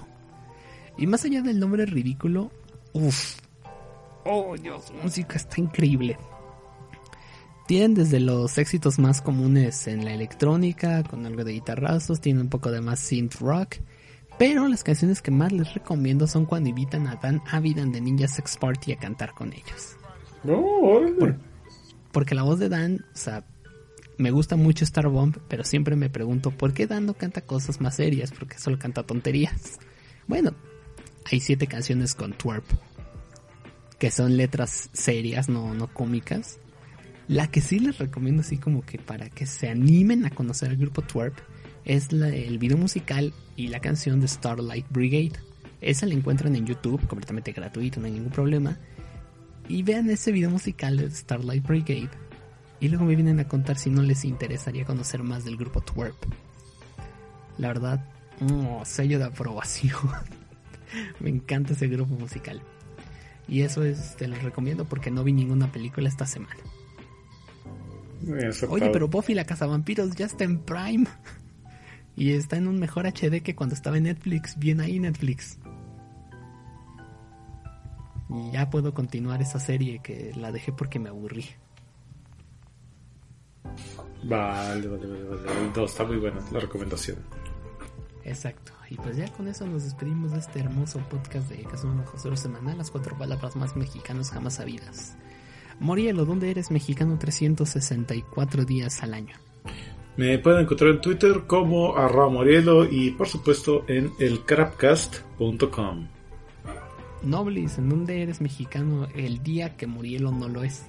Y más allá del nombre ridículo, uff. Oh Dios, música está increíble. Tienen desde los éxitos más comunes en la electrónica, con algo de guitarrazos, tienen un poco de más synth rock. Pero las canciones que más les recomiendo son cuando invitan a Dan Avidan de Ninja Sex Party a cantar con ellos. No, porque la voz de Dan, o sea, me gusta mucho Star Bomb, pero siempre me pregunto por qué Dan no canta cosas más serias, porque solo canta tonterías. Bueno, hay siete canciones con Twerp, que son letras serias, no, no cómicas. La que sí les recomiendo así como que para que se animen a conocer el grupo Twerp es el video musical y la canción de Starlight Brigade. Esa la encuentran en YouTube, completamente gratuito, no hay ningún problema. Y vean ese video musical de Starlight Brigade. Y luego me vienen a contar si no les interesaría conocer más del grupo Twerp. La verdad, oh, sello de aprobación. Me encanta ese grupo musical. Y eso es, te lo recomiendo porque no vi ninguna película esta semana. Oye, pero Buffy la Vampiros ya está en Prime. Y está en un mejor HD que cuando estaba en Netflix. Bien ahí Netflix. Y ya puedo continuar esa serie que la dejé porque me aburrí. Vale, vale, vale, vale. está muy buena la recomendación. Exacto. Y pues ya con eso nos despedimos de este hermoso podcast de Casual José Semanal, las cuatro palabras más mexicanas jamás sabidas. Morielo, ¿dónde eres mexicano 364 días al año? Me pueden encontrar en Twitter como arroba Morielo y por supuesto en elcrapcast.com. Noblis, ¿en dónde eres mexicano el día que Morielo no lo es?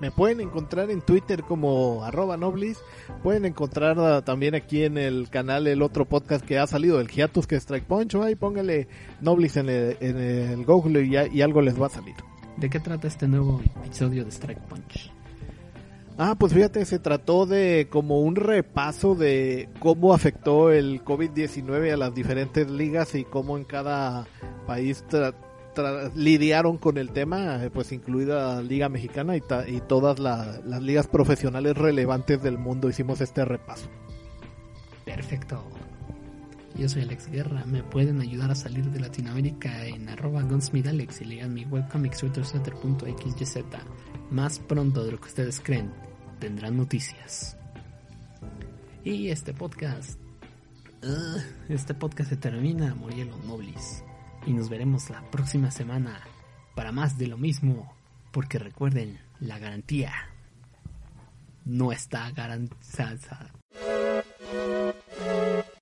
Me pueden encontrar en Twitter como arroba noblis. Pueden encontrar ah, también aquí en el canal el otro podcast que ha salido, el Hiatus que es Strike Punch. Ahí póngale noblis en el, Google y, y algo les va a salir. ¿De qué trata este nuevo episodio de Strike Punch? Ah, pues fíjate, se trató de como un repaso de cómo afectó el COVID-19 a las diferentes ligas y cómo en cada país lidiaron con el tema, eh, pues incluida la Liga Mexicana y, y todas las ligas profesionales relevantes del mundo hicimos este repaso. Perfecto. Yo soy Alex Guerra. Me pueden ayudar a salir de Latinoamérica en arroba gunsmithalex y lean mi webcomics Más pronto de lo que ustedes creen, tendrán noticias. Y este podcast. Este podcast se termina, Morielo Noblis. Y nos veremos la próxima semana para más de lo mismo. Porque recuerden, la garantía no está garantizada.